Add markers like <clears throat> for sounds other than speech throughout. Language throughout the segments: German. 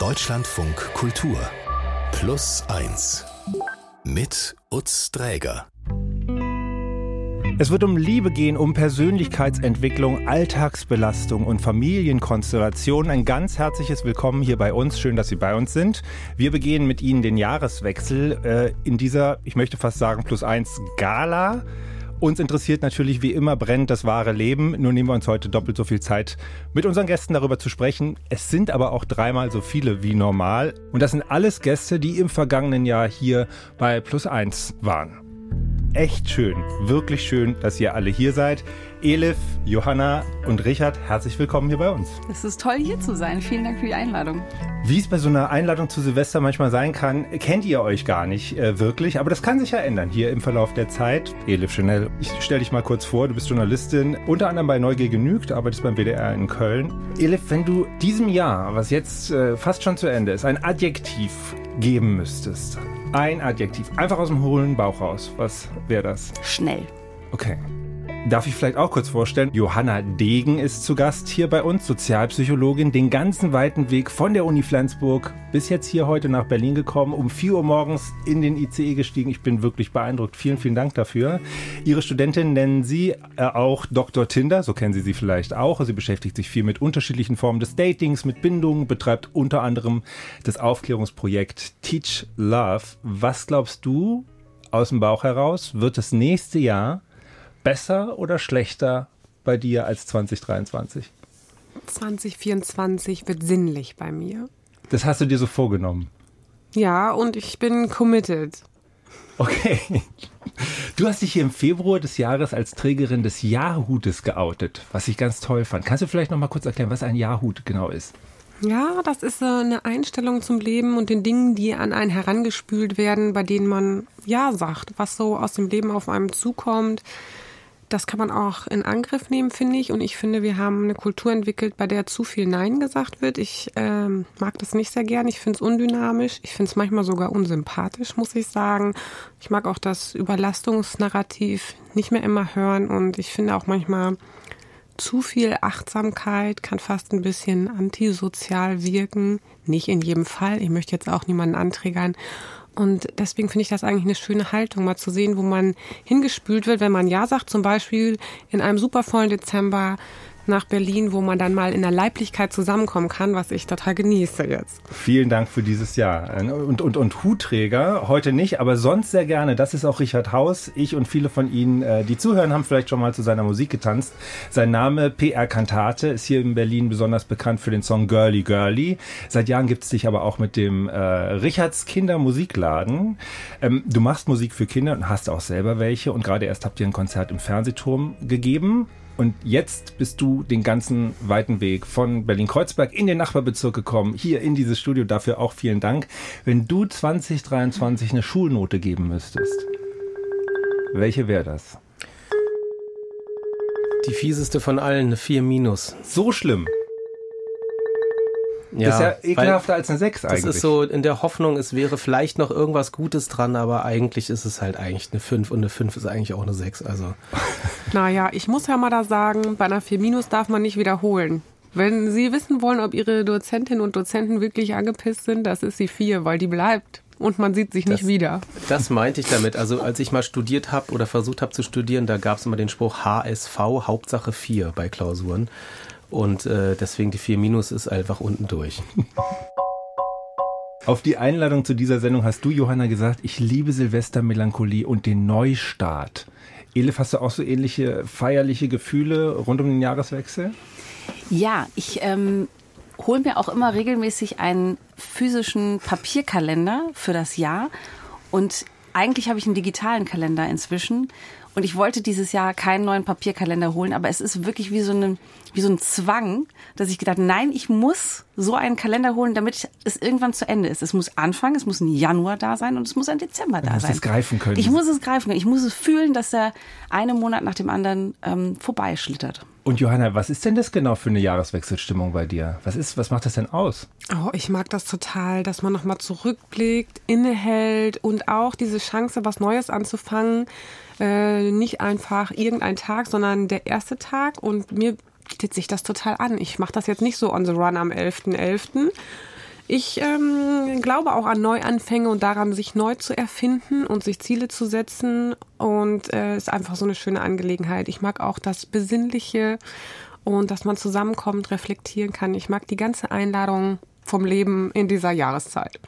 Deutschlandfunk Kultur Plus 1 mit Utz Dräger. Es wird um Liebe gehen, um Persönlichkeitsentwicklung, Alltagsbelastung und Familienkonstellation. Ein ganz herzliches Willkommen hier bei uns. Schön, dass Sie bei uns sind. Wir begehen mit Ihnen den Jahreswechsel äh, in dieser, ich möchte fast sagen, plus eins Gala. Uns interessiert natürlich wie immer brennt das wahre Leben. Nur nehmen wir uns heute doppelt so viel Zeit, mit unseren Gästen darüber zu sprechen. Es sind aber auch dreimal so viele wie normal. Und das sind alles Gäste, die im vergangenen Jahr hier bei Plus Eins waren. Echt schön, wirklich schön, dass ihr alle hier seid. Elif, Johanna und Richard, herzlich willkommen hier bei uns. Es ist toll, hier zu sein. Vielen Dank für die Einladung. Wie es bei so einer Einladung zu Silvester manchmal sein kann, kennt ihr euch gar nicht äh, wirklich, aber das kann sich ja ändern hier im Verlauf der Zeit. Elif Chanel, ich stelle dich mal kurz vor, du bist Journalistin, unter anderem bei Neugier genügt, arbeitest beim WDR in Köln. Elif, wenn du diesem Jahr, was jetzt äh, fast schon zu Ende ist, ein Adjektiv geben müsstest, ein Adjektiv, einfach aus dem hohlen Bauch raus, was wäre das? Schnell. Okay. Darf ich vielleicht auch kurz vorstellen, Johanna Degen ist zu Gast hier bei uns, Sozialpsychologin, den ganzen weiten Weg von der Uni Flensburg bis jetzt hier heute nach Berlin gekommen, um 4 Uhr morgens in den ICE gestiegen. Ich bin wirklich beeindruckt. Vielen, vielen Dank dafür. Ihre Studentin nennen Sie äh, auch Dr. Tinder, so kennen Sie sie vielleicht auch. Sie beschäftigt sich viel mit unterschiedlichen Formen des Datings, mit Bindungen, betreibt unter anderem das Aufklärungsprojekt Teach Love. Was glaubst du aus dem Bauch heraus, wird das nächste Jahr besser oder schlechter bei dir als 2023? 2024 wird sinnlich bei mir. Das hast du dir so vorgenommen. Ja, und ich bin committed. Okay. Du hast dich hier im Februar des Jahres als Trägerin des Jahrhutes geoutet, was ich ganz toll fand. Kannst du vielleicht noch mal kurz erklären, was ein Jahrhut genau ist? Ja, das ist eine Einstellung zum Leben und den Dingen, die an einen herangespült werden, bei denen man Ja sagt, was so aus dem Leben auf einem zukommt, das kann man auch in Angriff nehmen, finde ich. Und ich finde, wir haben eine Kultur entwickelt, bei der zu viel Nein gesagt wird. Ich ähm, mag das nicht sehr gern. Ich finde es undynamisch. Ich finde es manchmal sogar unsympathisch, muss ich sagen. Ich mag auch das Überlastungsnarrativ nicht mehr immer hören. Und ich finde auch manchmal, zu viel Achtsamkeit kann fast ein bisschen antisozial wirken. Nicht in jedem Fall. Ich möchte jetzt auch niemanden anträgern. Und deswegen finde ich das eigentlich eine schöne Haltung, mal zu sehen, wo man hingespült wird, wenn man Ja sagt, zum Beispiel in einem supervollen Dezember nach Berlin, wo man dann mal in der Leiblichkeit zusammenkommen kann, was ich total genieße jetzt. Vielen Dank für dieses Jahr. Und, und, und Hutträger, heute nicht, aber sonst sehr gerne. Das ist auch Richard Haus. Ich und viele von Ihnen, äh, die zuhören, haben vielleicht schon mal zu seiner Musik getanzt. Sein Name PR Kantate ist hier in Berlin besonders bekannt für den Song Girly Girly. Seit Jahren gibt es dich aber auch mit dem äh, Richards Kindermusikladen. Ähm, du machst Musik für Kinder und hast auch selber welche. Und gerade erst habt ihr ein Konzert im Fernsehturm gegeben. Und jetzt bist du den ganzen weiten Weg von Berlin-Kreuzberg in den Nachbarbezirk gekommen, hier in dieses Studio. Dafür auch vielen Dank. Wenn du 2023 eine Schulnote geben müsstest, welche wäre das? Die fieseste von allen, eine 4 minus. So schlimm. Ja, das ist ja ekelhafter als eine 6 eigentlich. Das ist so in der Hoffnung, es wäre vielleicht noch irgendwas Gutes dran, aber eigentlich ist es halt eigentlich eine 5 und eine 5 ist eigentlich auch eine 6. Also. <laughs> Naja, ich muss ja mal da sagen, bei einer 4 minus darf man nicht wiederholen. Wenn Sie wissen wollen, ob Ihre Dozentinnen und Dozenten wirklich angepisst sind, das ist die 4, weil die bleibt und man sieht sich nicht das, wieder. Das meinte ich damit. Also als ich mal studiert habe oder versucht habe zu studieren, da gab es immer den Spruch HSV, Hauptsache 4 bei Klausuren. Und äh, deswegen die 4 Minus ist einfach unten durch. <laughs> Auf die Einladung zu dieser Sendung hast du, Johanna, gesagt, ich liebe Silvestermelancholie und den Neustart. Elif, hast du auch so ähnliche feierliche Gefühle rund um den Jahreswechsel? Ja, ich ähm, hole mir auch immer regelmäßig einen physischen Papierkalender für das Jahr. Und eigentlich habe ich einen digitalen Kalender inzwischen. Und ich wollte dieses Jahr keinen neuen Papierkalender holen, aber es ist wirklich wie so, eine, wie so ein Zwang, dass ich gedacht, nein, ich muss so einen Kalender holen, damit es irgendwann zu Ende ist. Es muss anfangen, es muss ein Januar da sein und es muss ein Dezember da sein. Du musst es greifen können. Ich muss es greifen können. Ich muss es fühlen, dass der eine Monat nach dem anderen ähm, vorbeischlittert. Und Johanna, was ist denn das genau für eine Jahreswechselstimmung bei dir? Was ist, was macht das denn aus? Oh, ich mag das total, dass man nochmal zurückblickt, innehält und auch diese Chance, was Neues anzufangen äh, nicht einfach irgendein Tag, sondern der erste Tag. Und mir bietet sich das total an. Ich mache das jetzt nicht so on the run am 11.11. .11. Ich ähm, glaube auch an Neuanfänge und daran, sich neu zu erfinden und sich Ziele zu setzen. Und äh, ist einfach so eine schöne Angelegenheit. Ich mag auch das Besinnliche und dass man zusammenkommt, reflektieren kann. Ich mag die ganze Einladung vom Leben in dieser Jahreszeit.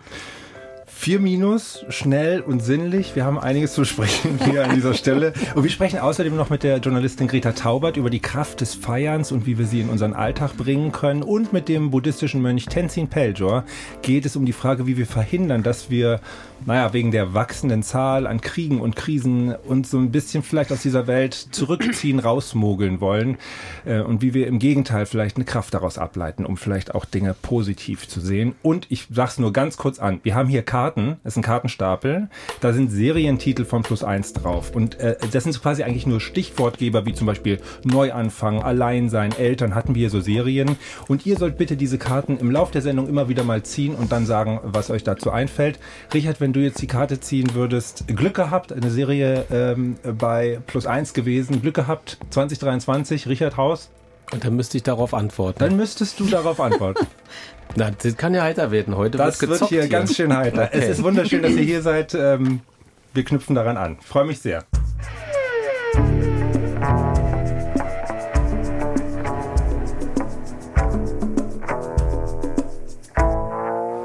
Vier Minus, schnell und sinnlich. Wir haben einiges zu sprechen hier an dieser Stelle. Und wir sprechen außerdem noch mit der Journalistin Greta Taubert über die Kraft des Feierns und wie wir sie in unseren Alltag bringen können. Und mit dem buddhistischen Mönch Tenzin Peljor geht es um die Frage, wie wir verhindern, dass wir naja, wegen der wachsenden Zahl an Kriegen und Krisen uns so ein bisschen vielleicht aus dieser Welt zurückziehen, <clears throat> rausmogeln wollen äh, und wie wir im Gegenteil vielleicht eine Kraft daraus ableiten, um vielleicht auch Dinge positiv zu sehen. Und ich sag's nur ganz kurz an, wir haben hier Karten, es ist ein Kartenstapel, da sind Serientitel von Plus eins drauf und äh, das sind quasi eigentlich nur Stichwortgeber, wie zum Beispiel Neuanfang, Alleinsein, Eltern, hatten wir hier so Serien und ihr sollt bitte diese Karten im Lauf der Sendung immer wieder mal ziehen und dann sagen, was euch dazu einfällt. Richard, wenn wenn du jetzt die Karte ziehen würdest, Glück gehabt, eine Serie ähm, bei Plus 1 gewesen, Glück gehabt, 2023, Richard Haus. Und dann müsste ich darauf antworten. Dann müsstest du darauf antworten. <laughs> Na, das kann ja heiter werden. Heute das wird, wird hier, hier, ganz schön heiter. Okay. Es ist wunderschön, dass ihr hier seid. Ähm, wir knüpfen daran an. Freue mich sehr.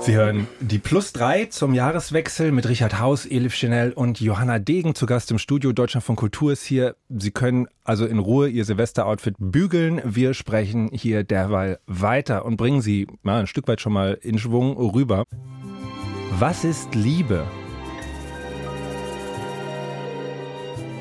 Sie hören die Plus 3 zum Jahreswechsel mit Richard Haus, Elif Chanel und Johanna Degen zu Gast im Studio. Deutschland von Kultur ist hier. Sie können also in Ruhe Ihr Silvesteroutfit bügeln. Wir sprechen hier derweil weiter und bringen Sie mal ein Stück weit schon mal in Schwung rüber. Was ist Liebe?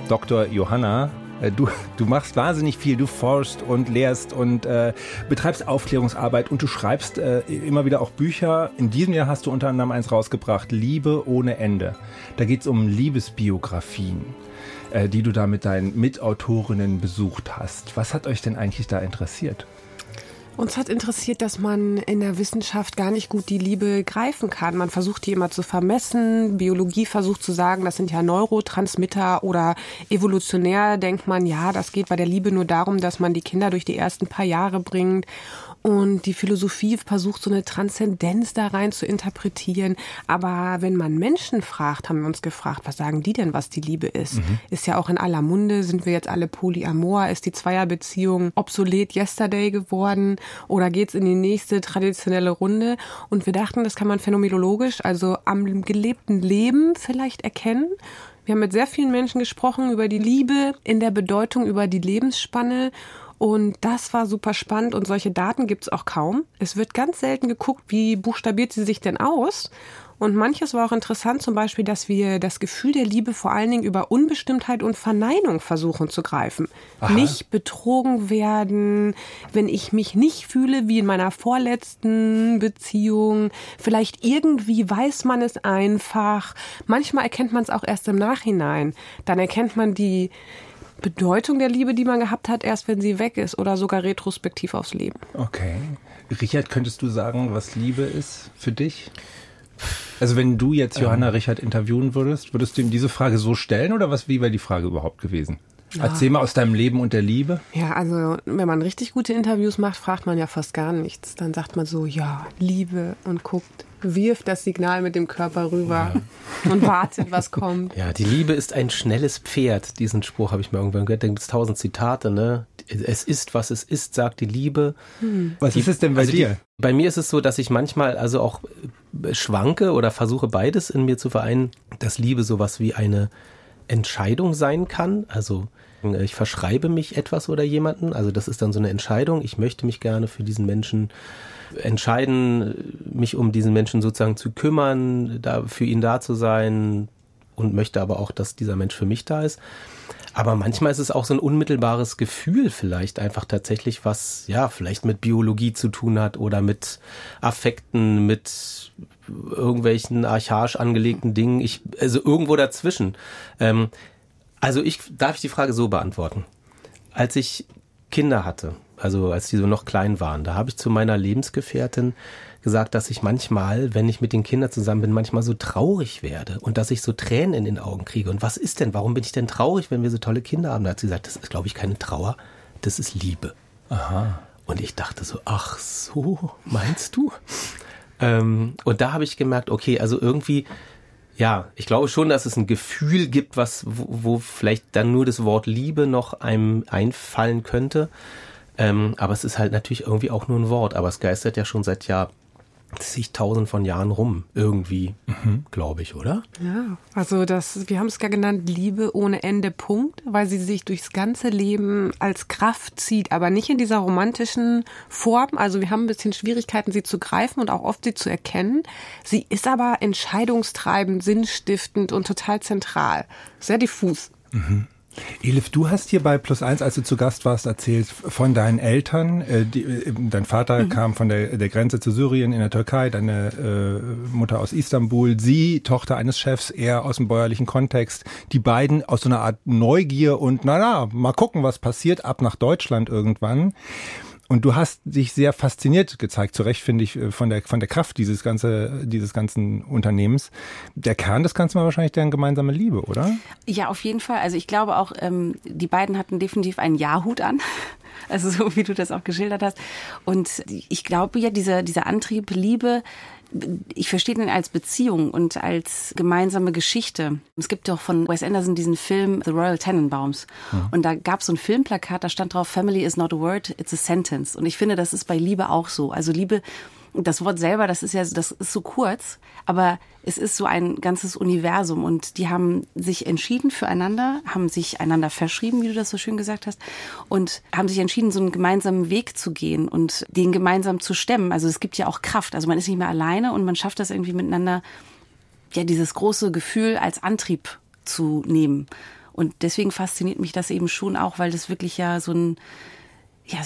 Dr. Johanna du, du machst wahnsinnig viel, du forschst und lehrst und äh, betreibst Aufklärungsarbeit und du schreibst äh, immer wieder auch Bücher. In diesem Jahr hast du unter anderem eins rausgebracht, Liebe ohne Ende. Da geht es um Liebesbiografien, äh, die du da mit deinen Mitautorinnen besucht hast. Was hat euch denn eigentlich da interessiert? Uns hat interessiert, dass man in der Wissenschaft gar nicht gut die Liebe greifen kann. Man versucht die immer zu vermessen. Biologie versucht zu sagen, das sind ja Neurotransmitter oder evolutionär denkt man, ja, das geht bei der Liebe nur darum, dass man die Kinder durch die ersten paar Jahre bringt. Und die Philosophie versucht so eine Transzendenz da rein zu interpretieren. Aber wenn man Menschen fragt, haben wir uns gefragt, was sagen die denn, was die Liebe ist? Mhm. Ist ja auch in aller Munde, sind wir jetzt alle polyamor? Ist die Zweierbeziehung obsolet yesterday geworden? Oder geht's in die nächste traditionelle Runde? Und wir dachten, das kann man phänomenologisch, also am gelebten Leben vielleicht erkennen. Wir haben mit sehr vielen Menschen gesprochen über die Liebe in der Bedeutung, über die Lebensspanne und das war super spannend und solche Daten gibt's auch kaum. Es wird ganz selten geguckt, wie buchstabiert sie sich denn aus. Und manches war auch interessant, zum Beispiel, dass wir das Gefühl der Liebe vor allen Dingen über Unbestimmtheit und Verneinung versuchen zu greifen. Aha. Nicht betrogen werden, wenn ich mich nicht fühle wie in meiner vorletzten Beziehung. Vielleicht irgendwie weiß man es einfach. Manchmal erkennt man es auch erst im Nachhinein. Dann erkennt man die, Bedeutung der Liebe, die man gehabt hat, erst wenn sie weg ist oder sogar retrospektiv aufs Leben. Okay. Richard, könntest du sagen, was Liebe ist für dich? Also wenn du jetzt Johanna ähm. Richard interviewen würdest, würdest du ihm diese Frage so stellen oder was wie wäre die Frage überhaupt gewesen? Ja. Erzähl mal aus deinem Leben und der Liebe. Ja, also wenn man richtig gute Interviews macht, fragt man ja fast gar nichts. Dann sagt man so, ja, Liebe und guckt, wirft das Signal mit dem Körper rüber ja. und wartet, was kommt. Ja, die Liebe ist ein schnelles Pferd. Diesen Spruch habe ich mal irgendwann gehört. Da gibt es tausend Zitate, ne? Es ist, was es ist, sagt die Liebe. Hm. Was die, ist es denn bei also dir? Die, bei mir ist es so, dass ich manchmal also auch schwanke oder versuche beides in mir zu vereinen, dass Liebe sowas wie eine Entscheidung sein kann. Also ich verschreibe mich etwas oder jemanden. Also das ist dann so eine Entscheidung. Ich möchte mich gerne für diesen Menschen entscheiden, mich um diesen Menschen sozusagen zu kümmern, da für ihn da zu sein und möchte aber auch, dass dieser Mensch für mich da ist. Aber manchmal ist es auch so ein unmittelbares Gefühl vielleicht einfach tatsächlich, was ja vielleicht mit Biologie zu tun hat oder mit Affekten, mit irgendwelchen archaisch angelegten Dingen. Ich, also irgendwo dazwischen. Ähm, also ich darf ich die Frage so beantworten. Als ich Kinder hatte, also als die so noch klein waren, da habe ich zu meiner Lebensgefährtin gesagt, dass ich manchmal, wenn ich mit den Kindern zusammen bin, manchmal so traurig werde und dass ich so Tränen in den Augen kriege. Und was ist denn? Warum bin ich denn traurig, wenn wir so tolle Kinder haben? Da hat sie gesagt, das ist, glaube ich, keine Trauer, das ist Liebe. Aha. Und ich dachte so, ach so, meinst du? Ähm, und da habe ich gemerkt, okay, also irgendwie, ja, ich glaube schon, dass es ein Gefühl gibt, was, wo, wo vielleicht dann nur das Wort Liebe noch einem einfallen könnte. Ähm, aber es ist halt natürlich irgendwie auch nur ein Wort, aber es geistert ja schon seit Jahr zigtausend von Jahren rum, irgendwie, mhm. glaube ich, oder? Ja, also das, wir haben es ja genannt, Liebe ohne Ende, Punkt, weil sie sich durchs ganze Leben als Kraft zieht, aber nicht in dieser romantischen Form. Also wir haben ein bisschen Schwierigkeiten, sie zu greifen und auch oft sie zu erkennen. Sie ist aber entscheidungstreibend, sinnstiftend und total zentral. Sehr diffus. Mhm. Elif, du hast hier bei Plus Eins, als du zu Gast warst, erzählt von deinen Eltern. Äh, die, äh, dein Vater mhm. kam von der, der Grenze zu Syrien in der Türkei, deine äh, Mutter aus Istanbul, sie, Tochter eines Chefs, er aus dem bäuerlichen Kontext. Die beiden aus so einer Art Neugier und, na na, mal gucken, was passiert, ab nach Deutschland irgendwann. Und du hast dich sehr fasziniert gezeigt, zu Recht finde ich, äh, von der, von der Kraft dieses, ganze, dieses ganzen Unternehmens. Der Kern des Ganzen war wahrscheinlich deren gemeinsame Liebe, oder? Ja, auf jeden Fall. Also ich glaube auch, ähm, die beiden hatten definitiv einen Ja-Hut an. <laughs> Also so wie du das auch geschildert hast. Und ich glaube ja, dieser, dieser Antrieb, Liebe, ich verstehe den als Beziehung und als gemeinsame Geschichte. Es gibt doch von Wes Anderson diesen Film The Royal Tenenbaums. Ja. Und da gab es so ein Filmplakat, da stand drauf, Family is not a word, it's a sentence. Und ich finde, das ist bei Liebe auch so. Also Liebe das Wort selber, das ist ja, das ist so kurz, aber es ist so ein ganzes Universum und die haben sich entschieden füreinander, haben sich einander verschrieben, wie du das so schön gesagt hast, und haben sich entschieden, so einen gemeinsamen Weg zu gehen und den gemeinsam zu stemmen. Also es gibt ja auch Kraft. Also man ist nicht mehr alleine und man schafft das irgendwie miteinander, ja, dieses große Gefühl als Antrieb zu nehmen. Und deswegen fasziniert mich das eben schon auch, weil das wirklich ja so ein, ja,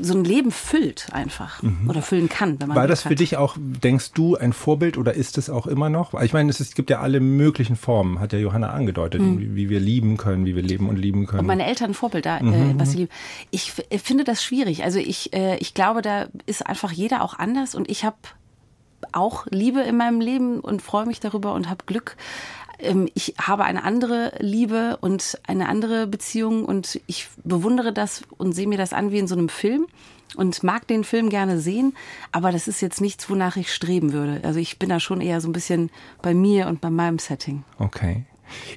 so ein Leben füllt einfach mhm. oder füllen kann. Wenn man War das für hat. dich auch, denkst du, ein Vorbild oder ist es auch immer noch? Ich meine, es, ist, es gibt ja alle möglichen Formen, hat ja Johanna angedeutet, mhm. wie, wie, wir lieben können, wie wir leben und lieben können. Und meine Eltern ein Vorbild da, äh, mhm. was sie lieben. Ich finde das schwierig. Also ich, äh, ich glaube, da ist einfach jeder auch anders und ich habe auch Liebe in meinem Leben und freue mich darüber und habe Glück. Ähm, ich habe eine andere Liebe und eine andere Beziehung und ich bewundere das und sehe mir das an wie in so einem Film und mag den Film gerne sehen, aber das ist jetzt nichts, wonach ich streben würde. Also ich bin da schon eher so ein bisschen bei mir und bei meinem Setting. Okay.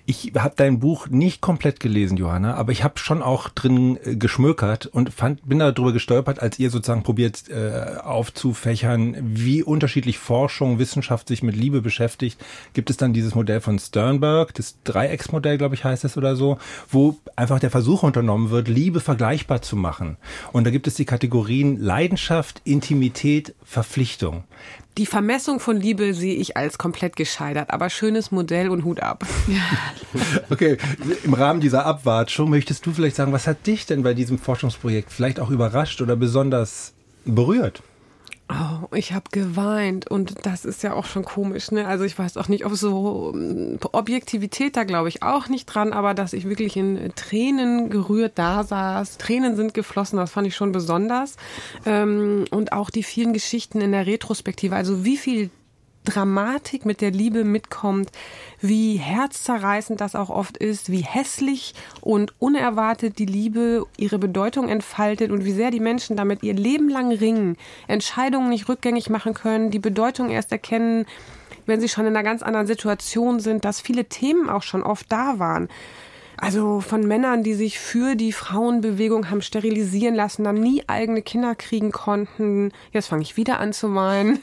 Ich habe dein Buch nicht komplett gelesen, Johanna, aber ich habe schon auch drin äh, geschmökert und fand, bin darüber gestolpert, als ihr sozusagen probiert äh, aufzufächern, wie unterschiedlich Forschung, Wissenschaft sich mit Liebe beschäftigt. Gibt es dann dieses Modell von Sternberg, das Dreiecksmodell, glaube ich, heißt es oder so, wo einfach der Versuch unternommen wird, Liebe vergleichbar zu machen. Und da gibt es die Kategorien Leidenschaft, Intimität, Verpflichtung. Die Vermessung von Liebe sehe ich als komplett gescheitert, aber schönes Modell und Hut ab. <laughs> okay, im Rahmen dieser Abwartung möchtest du vielleicht sagen, was hat dich denn bei diesem Forschungsprojekt vielleicht auch überrascht oder besonders berührt? Oh, ich habe geweint. Und das ist ja auch schon komisch, ne? Also ich weiß auch nicht, ob so ähm, Objektivität da glaube ich auch nicht dran, aber dass ich wirklich in Tränen gerührt da saß, Tränen sind geflossen, das fand ich schon besonders. Ähm, und auch die vielen Geschichten in der Retrospektive, also wie viel Dramatik mit der Liebe mitkommt, wie herzzerreißend das auch oft ist, wie hässlich und unerwartet die Liebe ihre Bedeutung entfaltet und wie sehr die Menschen damit ihr Leben lang ringen, Entscheidungen nicht rückgängig machen können, die Bedeutung erst erkennen, wenn sie schon in einer ganz anderen Situation sind, dass viele Themen auch schon oft da waren. Also von Männern, die sich für die Frauenbewegung haben sterilisieren lassen, dann nie eigene Kinder kriegen konnten. Jetzt fange ich wieder an zu weinen.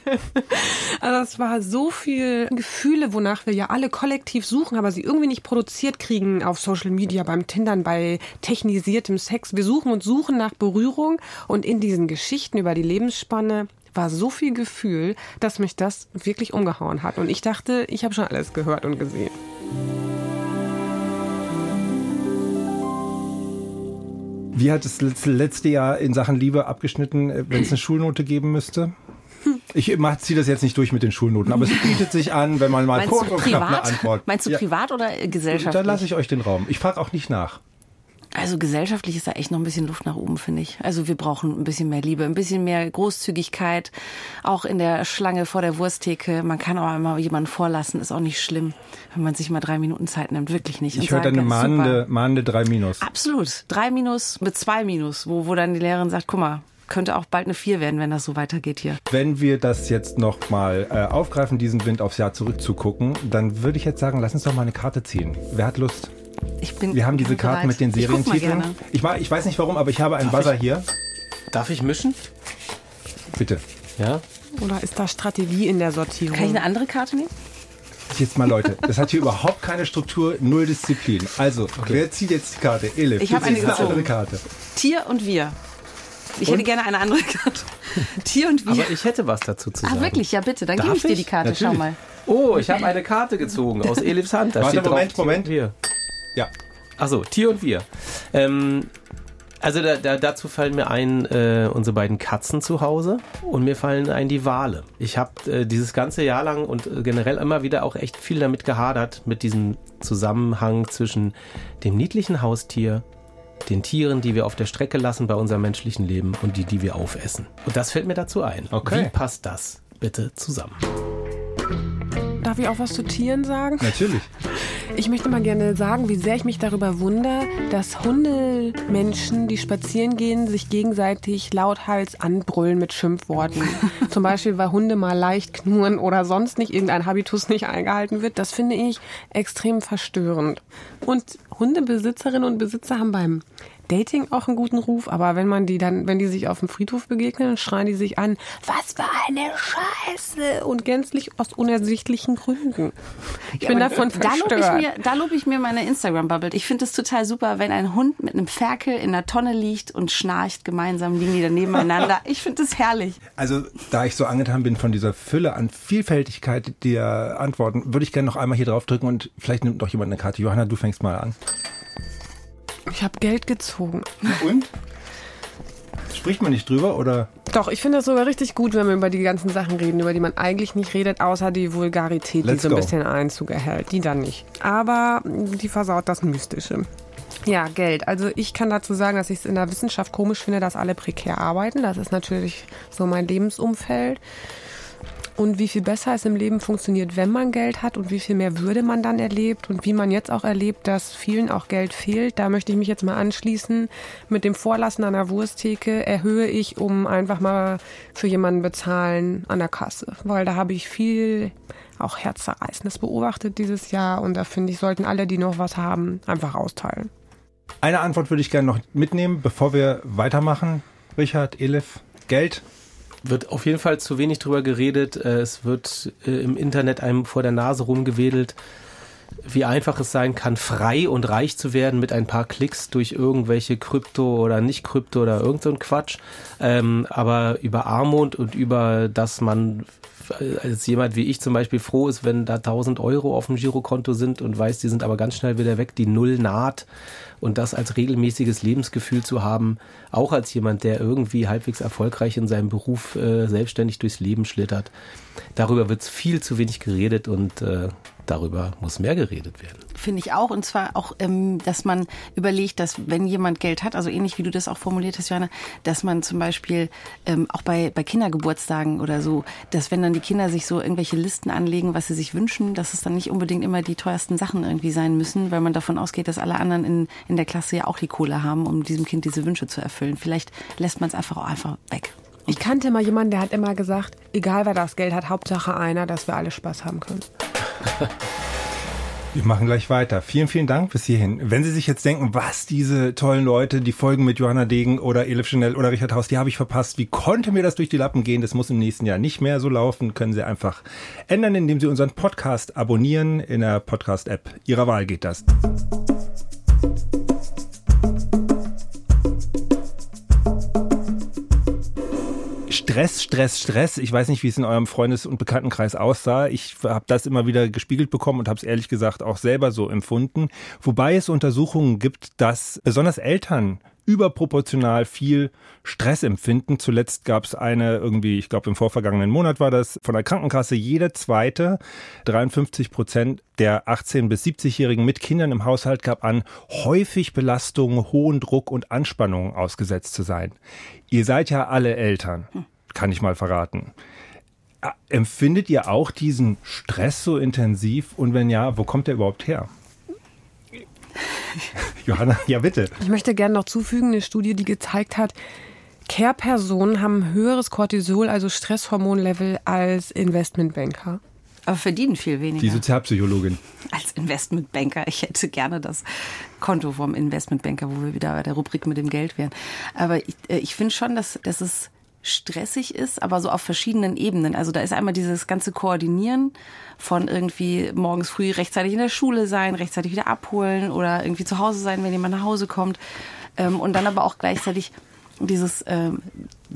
<laughs> also es war so viel Gefühle, wonach wir ja alle kollektiv suchen, aber sie irgendwie nicht produziert kriegen auf Social Media, beim Tindern, bei technisiertem Sex. Wir suchen und suchen nach Berührung und in diesen Geschichten über die Lebensspanne war so viel Gefühl, dass mich das wirklich umgehauen hat. Und ich dachte, ich habe schon alles gehört und gesehen. Wie hat das letzte Jahr in Sachen Liebe abgeschnitten, äh, wenn es eine Schulnote geben müsste? Ich ziehe das jetzt nicht durch mit den Schulnoten, aber es bietet sich an, wenn man mal kurz und knapp eine Antwort. Meinst du ja. privat oder gesellschaftlich? Dann lasse ich euch den Raum. Ich frage auch nicht nach. Also gesellschaftlich ist da echt noch ein bisschen Luft nach oben, finde ich. Also wir brauchen ein bisschen mehr Liebe, ein bisschen mehr Großzügigkeit, auch in der Schlange vor der Wursttheke. Man kann auch einmal jemanden vorlassen, ist auch nicht schlimm, wenn man sich mal drei Minuten Zeit nimmt, wirklich nicht. Ich höre eine mahnende, mahnende drei Minus. Absolut, drei Minus mit zwei Minus, wo, wo dann die Lehrerin sagt, guck mal, könnte auch bald eine 4 werden, wenn das so weitergeht hier. Wenn wir das jetzt noch mal äh, aufgreifen, diesen Wind aufs Jahr zurückzugucken, dann würde ich jetzt sagen, lass uns doch mal eine Karte ziehen. Wer hat Lust? Ich bin Wir haben diese bereit. Karten mit den Ich Serientiteln. Ich, ma- ich weiß nicht warum, aber ich habe einen Darf Buzzer ich? hier. Darf ich mischen? Bitte. Ja. Oder ist da Strategie in der Sortierung? Kann ich eine andere Karte nehmen? Jetzt mal Leute, das hat hier <laughs> überhaupt keine Struktur, null Disziplin. Also, wer zieht jetzt die Karte? Elif, Ich du hab eine eine andere Karte. Tier und wir. Ich hätte gerne eine andere <laughs> Karte. Tier und wir. Aber ich hätte was dazu zu sagen. Ach wirklich, ja bitte, dann Darf gebe ich dir ich? die Karte, Natürlich. schau mal. Oh, ich habe eine Karte gezogen aus Elifs Hand. Da Warte, steht Moment, drauf, Tier Moment. und Wir. Ja. Achso, Tier und wir. Ähm, also da, da, dazu fallen mir ein äh, unsere beiden Katzen zu Hause und mir fallen ein die Wale. Ich habe äh, dieses ganze Jahr lang und äh, generell immer wieder auch echt viel damit gehadert, mit diesem Zusammenhang zwischen dem niedlichen Haustier, den Tieren, die wir auf der Strecke lassen bei unserem menschlichen Leben und die, die wir aufessen. Und das fällt mir dazu ein. Okay. Wie passt das bitte zusammen? Darf ich auch was zu Tieren sagen? Natürlich. Ich möchte mal gerne sagen, wie sehr ich mich darüber wundere, dass Hundemenschen, die spazieren gehen, sich gegenseitig lauthals anbrüllen mit Schimpfworten. <laughs> Zum Beispiel, weil Hunde mal leicht knurren oder sonst nicht irgendein Habitus nicht eingehalten wird. Das finde ich extrem verstörend. Und Hundebesitzerinnen und Besitzer haben beim Dating auch einen guten Ruf, aber wenn man die dann, wenn die sich auf dem Friedhof begegnen, schreien die sich an, was für eine Scheiße und gänzlich aus unersichtlichen Gründen. Ich bin davon Da lobe verstört. ich mir, da lob ich mir meine Instagram-Bubble. Ich finde es total super, wenn ein Hund mit einem Ferkel in der Tonne liegt und schnarcht gemeinsam, liegen die dann nebeneinander. Ich finde es herrlich. Also, da ich so angetan bin von dieser Fülle an Vielfältigkeit der Antworten, würde ich gerne noch einmal hier drauf drücken und vielleicht nimmt noch jemand eine Karte. Johanna, du fängst mal an. Ich habe Geld gezogen. Und? Spricht man nicht drüber oder? Doch, ich finde das sogar richtig gut, wenn wir über die ganzen Sachen reden, über die man eigentlich nicht redet, außer die Vulgarität, Let's die so ein go. bisschen Einzug erhält. Die dann nicht. Aber die versaut das Mystische. Ja, Geld. Also ich kann dazu sagen, dass ich es in der Wissenschaft komisch finde, dass alle prekär arbeiten. Das ist natürlich so mein Lebensumfeld. Und wie viel besser es im Leben funktioniert, wenn man Geld hat und wie viel mehr Würde man dann erlebt und wie man jetzt auch erlebt, dass vielen auch Geld fehlt. Da möchte ich mich jetzt mal anschließen. Mit dem Vorlassen an der Wursttheke erhöhe ich, um einfach mal für jemanden bezahlen an der Kasse. Weil da habe ich viel auch Herzzerreißendes beobachtet dieses Jahr und da finde ich, sollten alle, die noch was haben, einfach austeilen. Eine Antwort würde ich gerne noch mitnehmen, bevor wir weitermachen. Richard, Elif, Geld. Wird auf jeden Fall zu wenig drüber geredet. Äh, Es wird äh, im Internet einem vor der Nase rumgewedelt, wie einfach es sein kann, frei und reich zu werden mit ein paar Klicks durch irgendwelche Krypto oder nicht Krypto oder irgend so ein Quatsch. Ähm, aber über Armut und über, dass man äh, als jemand wie ich zum Beispiel froh ist, wenn da 1000 Euro auf dem Girokonto sind und weiß, die sind aber ganz schnell wieder weg, die Null naht und das als regelmäßiges Lebensgefühl zu haben, auch als jemand, der irgendwie halbwegs erfolgreich in seinem Beruf äh, selbstständig durchs Leben schlittert. Darüber wird viel zu wenig geredet und äh, darüber muss mehr geredet werden. Finde ich auch. Und zwar auch, ähm, dass man überlegt, dass wenn jemand Geld hat, also ähnlich wie du das auch formuliert hast, Johanna, dass man zum Beispiel ähm, auch bei, bei Kindergeburtstagen oder so, dass wenn dann die Kinder sich so irgendwelche Listen anlegen, was sie sich wünschen, dass es dann nicht unbedingt immer die teuersten Sachen irgendwie sein müssen, weil man davon ausgeht, dass alle anderen in, in der Klasse ja auch die Kohle haben, um diesem Kind diese Wünsche zu erfüllen. Vielleicht lässt man es einfach auch einfach weg. Ich kannte mal jemanden, der hat immer gesagt, egal wer das Geld hat, Hauptsache einer, dass wir alle Spaß haben können. Wir machen gleich weiter. Vielen, vielen Dank bis hierhin. Wenn Sie sich jetzt denken, was diese tollen Leute, die Folgen mit Johanna Degen oder Elif Chanel oder Richard Haus, die habe ich verpasst. Wie konnte mir das durch die Lappen gehen? Das muss im nächsten Jahr nicht mehr so laufen. Können Sie einfach ändern, indem Sie unseren Podcast abonnieren. In der Podcast-App Ihrer Wahl geht das. Stress, Stress, Stress. Ich weiß nicht, wie es in eurem Freundes- und Bekanntenkreis aussah. Ich habe das immer wieder gespiegelt bekommen und habe es ehrlich gesagt auch selber so empfunden. Wobei es Untersuchungen gibt, dass besonders Eltern überproportional viel Stress empfinden. Zuletzt gab es eine irgendwie, ich glaube im vorvergangenen Monat war das, von der Krankenkasse jede zweite, 53 Prozent der 18- bis 70-Jährigen mit Kindern im Haushalt gab an, häufig Belastungen, hohen Druck und Anspannungen ausgesetzt zu sein. Ihr seid ja alle Eltern, kann ich mal verraten. Äh, Empfindet ihr auch diesen Stress so intensiv? Und wenn ja, wo kommt der überhaupt her? <laughs> Johanna, ja bitte. Ich möchte gerne noch zufügen, eine Studie, die gezeigt hat, Care-Personen haben ein höheres Cortisol, also Stresshormonlevel, als Investmentbanker. Aber verdienen viel weniger. Die Sozialpsychologin. Als Investmentbanker. Ich hätte gerne das Konto vom Investmentbanker, wo wir wieder bei der Rubrik mit dem Geld wären. Aber ich, äh, ich finde schon, dass, dass es stressig ist, aber so auf verschiedenen Ebenen. Also da ist einmal dieses ganze Koordinieren von irgendwie morgens früh rechtzeitig in der Schule sein, rechtzeitig wieder abholen oder irgendwie zu Hause sein, wenn jemand nach Hause kommt. Ähm, und dann aber auch gleichzeitig dieses ähm,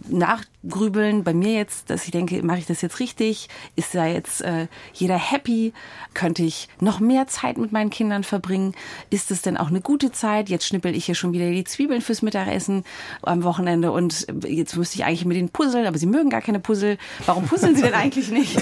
Nachgrübeln bei mir jetzt, dass ich denke, mache ich das jetzt richtig? Ist da jetzt äh, jeder happy? Könnte ich noch mehr Zeit mit meinen Kindern verbringen? Ist es denn auch eine gute Zeit? Jetzt schnippel ich hier schon wieder die Zwiebeln fürs Mittagessen am Wochenende und jetzt müsste ich eigentlich mit denen puzzeln, aber sie mögen gar keine Puzzle. Warum puzzeln sie denn eigentlich nicht?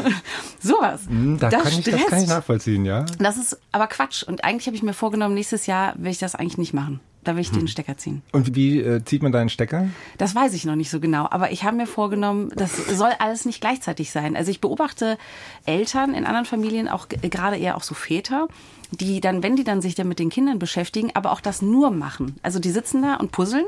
<laughs> Sowas. Hm, da das, kann ich, das kann ich nachvollziehen, ja. Das ist aber Quatsch. Und eigentlich habe ich mir vorgenommen, nächstes Jahr will ich das eigentlich nicht machen. Da will ich hm. den Stecker ziehen. Und wie äh, zieht man deinen Stecker? Das weiß ich noch nicht so genau. Aber ich habe mir vorgenommen, das soll alles nicht gleichzeitig sein. Also ich beobachte Eltern in anderen Familien, auch gerade eher auch so Väter, die dann, wenn die dann sich dann mit den Kindern beschäftigen, aber auch das nur machen. Also die sitzen da und puzzeln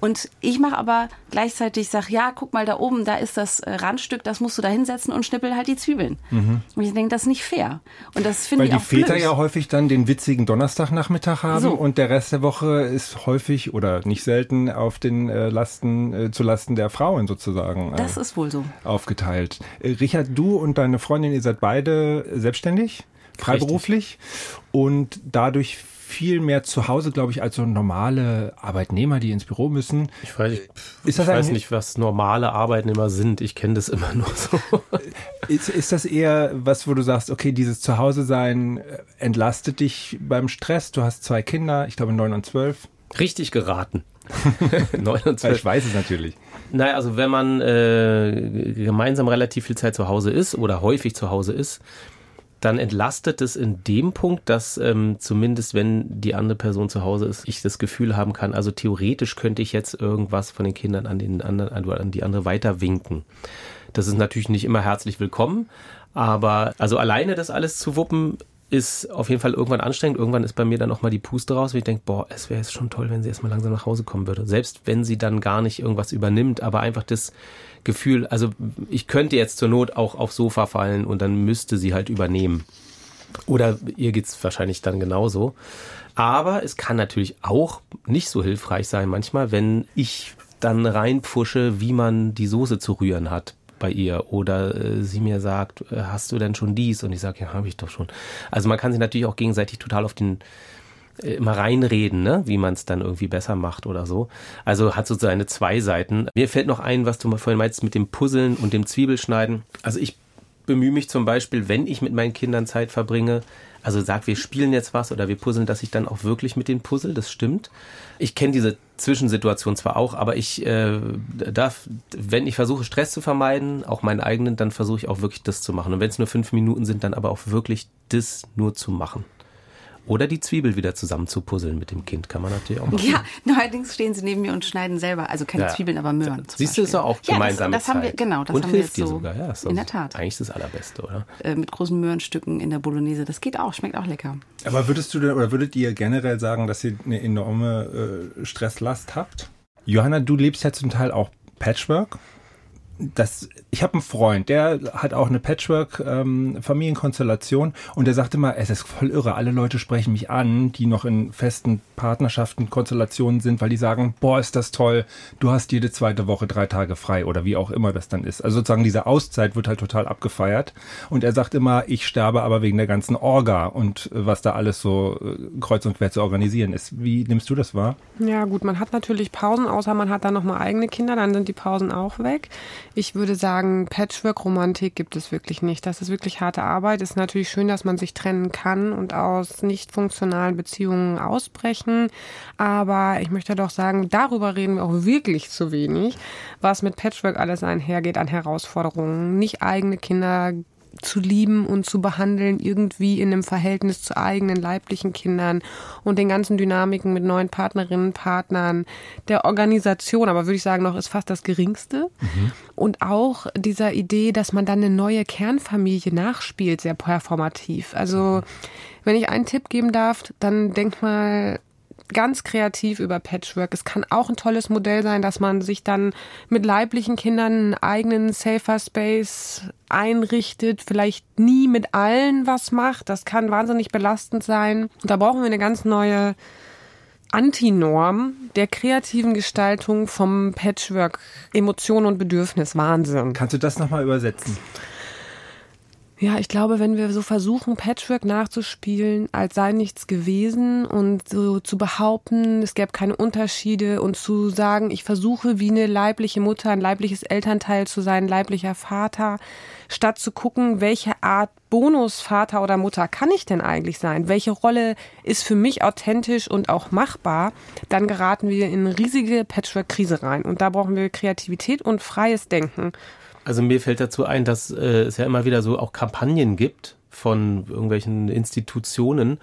und ich mache aber gleichzeitig, sag ja, guck mal da oben, da ist das äh, Randstück, das musst du da hinsetzen und schnippel halt die Zwiebeln. Mhm. Und ich denke, das ist nicht fair. Und das finde ich auch Weil die Väter blöd. ja häufig dann den witzigen Donnerstagnachmittag haben so. und der Rest der Woche ist häufig oder nicht selten auf den äh, Lasten, äh, zu Lasten der Frauen sozusagen. Äh, das ist wohl so. Aufgeteilt. Äh, Richard, du und deine Freundin, ihr seid beide selbstständig? Freiberuflich Richtig. und dadurch viel mehr zu Hause, glaube ich, als so normale Arbeitnehmer, die ins Büro müssen. Ich weiß, ich weiß nicht, was normale Arbeitnehmer sind. Ich kenne das immer nur so. <laughs> Ist, ist das eher was, wo du sagst, okay, dieses Zuhause-Sein äh, entlastet dich beim Stress? Du hast zwei Kinder, ich glaube neun und zwölf. Richtig geraten. <laughs> 9 und 12. Ich weiß es natürlich. Naja, also wenn man äh, gemeinsam relativ viel Zeit zu Hause ist oder häufig zu Hause ist, dann entlastet es in dem Punkt, dass ähm, zumindest wenn die andere Person zu Hause ist, ich das Gefühl haben kann, also theoretisch könnte ich jetzt irgendwas von den Kindern an den anderen, an die andere weiter winken. Das ist natürlich nicht immer herzlich willkommen, aber also alleine das alles zu wuppen, ist auf jeden Fall irgendwann anstrengend. Irgendwann ist bei mir dann auch mal die Puste raus, wie ich denke, boah, es wäre jetzt schon toll, wenn sie erstmal langsam nach Hause kommen würde. Selbst wenn sie dann gar nicht irgendwas übernimmt, aber einfach das Gefühl, also ich könnte jetzt zur Not auch aufs Sofa fallen und dann müsste sie halt übernehmen. Oder ihr geht's wahrscheinlich dann genauso. Aber es kann natürlich auch nicht so hilfreich sein manchmal, wenn ich dann reinpfusche, wie man die Soße zu rühren hat bei ihr oder äh, sie mir sagt, äh, hast du denn schon dies? Und ich sage, ja, habe ich doch schon. Also man kann sich natürlich auch gegenseitig total auf den äh, immer reinreden, ne? wie man es dann irgendwie besser macht oder so. Also hat so seine zwei Seiten. Mir fällt noch ein, was du vorhin meinst mit dem Puzzeln und dem Zwiebelschneiden. Also ich bemühe mich zum Beispiel, wenn ich mit meinen Kindern Zeit verbringe, also sag, wir spielen jetzt was oder wir puzzeln, dass ich dann auch wirklich mit den Puzzle, das stimmt. Ich kenne diese Zwischensituation zwar auch, aber ich äh, darf, wenn ich versuche, Stress zu vermeiden, auch meinen eigenen, dann versuche ich auch wirklich das zu machen. Und wenn es nur fünf Minuten sind, dann aber auch wirklich das nur zu machen. Oder die Zwiebel wieder zusammen zu puzzeln mit dem Kind kann man natürlich auch machen. Ja, neuerdings stehen sie neben mir und schneiden selber. Also keine ja. Zwiebeln, aber Möhren. Siehst du, ist auch ja, gemeinsame das, das haben wir, Genau, das und haben hilft wir dir so, sogar. Ja, in der Tat. Eigentlich das Allerbeste, oder? Äh, mit großen Möhrenstücken in der Bolognese. Das geht auch, schmeckt auch lecker. Aber würdest du denn, oder würdet ihr generell sagen, dass ihr eine enorme äh, Stresslast habt? Johanna, du lebst ja zum Teil auch Patchwork das, ich habe einen Freund, der hat auch eine Patchwork-Familienkonstellation ähm, und der sagte mal, es ist voll irre, alle Leute sprechen mich an, die noch in festen Partnerschaften, Konstellationen sind, weil die sagen, boah, ist das toll, du hast jede zweite Woche drei Tage frei oder wie auch immer das dann ist. Also sozusagen diese Auszeit wird halt total abgefeiert und er sagt immer, ich sterbe aber wegen der ganzen Orga und äh, was da alles so äh, kreuz und quer zu organisieren ist. Wie nimmst du das wahr? Ja gut, man hat natürlich Pausen, außer man hat dann nochmal eigene Kinder, dann sind die Pausen auch weg. Ich würde sagen, Patchwork-Romantik gibt es wirklich nicht. Das ist wirklich harte Arbeit. Ist natürlich schön, dass man sich trennen kann und aus nicht funktionalen Beziehungen ausbrechen. Aber ich möchte doch sagen, darüber reden wir auch wirklich zu wenig, was mit Patchwork alles einhergeht an Herausforderungen. Nicht eigene Kinder zu lieben und zu behandeln, irgendwie in einem Verhältnis zu eigenen leiblichen Kindern und den ganzen Dynamiken mit neuen Partnerinnen, Partnern, der Organisation, aber würde ich sagen, noch ist fast das Geringste. Mhm. Und auch dieser Idee, dass man dann eine neue Kernfamilie nachspielt, sehr performativ. Also, wenn ich einen Tipp geben darf, dann denk mal ganz kreativ über Patchwork. Es kann auch ein tolles Modell sein, dass man sich dann mit leiblichen Kindern einen eigenen Safer Space einrichtet, vielleicht nie mit allen was macht. Das kann wahnsinnig belastend sein. Und da brauchen wir eine ganz neue Antinorm der kreativen Gestaltung vom Patchwork Emotion und Bedürfnis. Wahnsinn. Kannst du das nochmal übersetzen? Ja, ich glaube, wenn wir so versuchen, Patchwork nachzuspielen, als sei nichts gewesen und so zu behaupten, es gäbe keine Unterschiede und zu sagen, ich versuche wie eine leibliche Mutter, ein leibliches Elternteil zu sein, leiblicher Vater, statt zu gucken, welche Art Bonusvater oder Mutter kann ich denn eigentlich sein? Welche Rolle ist für mich authentisch und auch machbar? Dann geraten wir in eine riesige Patchwork-Krise rein. Und da brauchen wir Kreativität und freies Denken. Also mir fällt dazu ein, dass äh, es ja immer wieder so auch Kampagnen gibt von irgendwelchen Institutionen,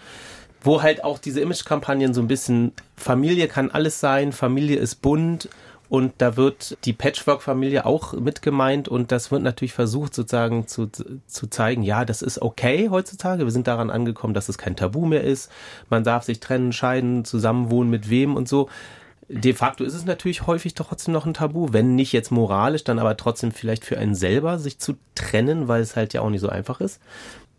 wo halt auch diese Image-Kampagnen so ein bisschen Familie kann alles sein, Familie ist bunt und da wird die Patchwork-Familie auch mit gemeint und das wird natürlich versucht sozusagen zu, zu zeigen, ja, das ist okay heutzutage. Wir sind daran angekommen, dass es kein Tabu mehr ist. Man darf sich trennen, scheiden, zusammenwohnen mit wem und so de facto ist es natürlich häufig trotzdem noch ein Tabu, wenn nicht jetzt moralisch, dann aber trotzdem vielleicht für einen selber sich zu trennen, weil es halt ja auch nicht so einfach ist.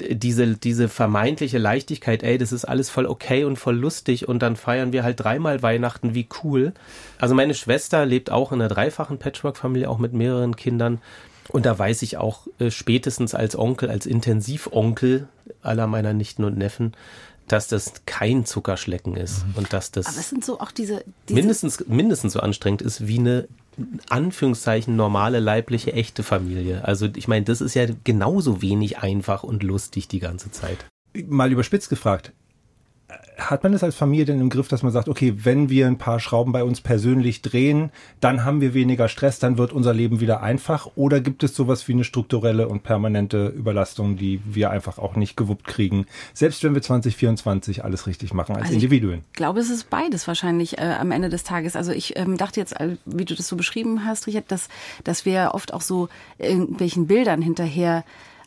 Diese, diese vermeintliche Leichtigkeit, ey, das ist alles voll okay und voll lustig und dann feiern wir halt dreimal Weihnachten, wie cool. Also meine Schwester lebt auch in einer dreifachen Patchwork-Familie, auch mit mehreren Kindern. Und da weiß ich auch äh, spätestens als Onkel, als Intensivonkel aller meiner Nichten und Neffen, dass das kein Zuckerschlecken ist mhm. und dass das Aber es sind so auch diese, diese mindestens mindestens so anstrengend ist wie eine Anführungszeichen normale leibliche echte Familie. Also ich meine, das ist ja genauso wenig einfach und lustig die ganze Zeit. Mal überspitzt gefragt, hat man es als Familie denn im Griff, dass man sagt, okay, wenn wir ein paar Schrauben bei uns persönlich drehen, dann haben wir weniger Stress, dann wird unser Leben wieder einfach? Oder gibt es sowas wie eine strukturelle und permanente Überlastung, die wir einfach auch nicht gewuppt kriegen, selbst wenn wir 2024 alles richtig machen als also Individuen? Ich glaube, es ist beides wahrscheinlich äh, am Ende des Tages. Also ich ähm, dachte jetzt, wie du das so beschrieben hast, Richard, dass, dass wir oft auch so irgendwelchen Bildern hinterher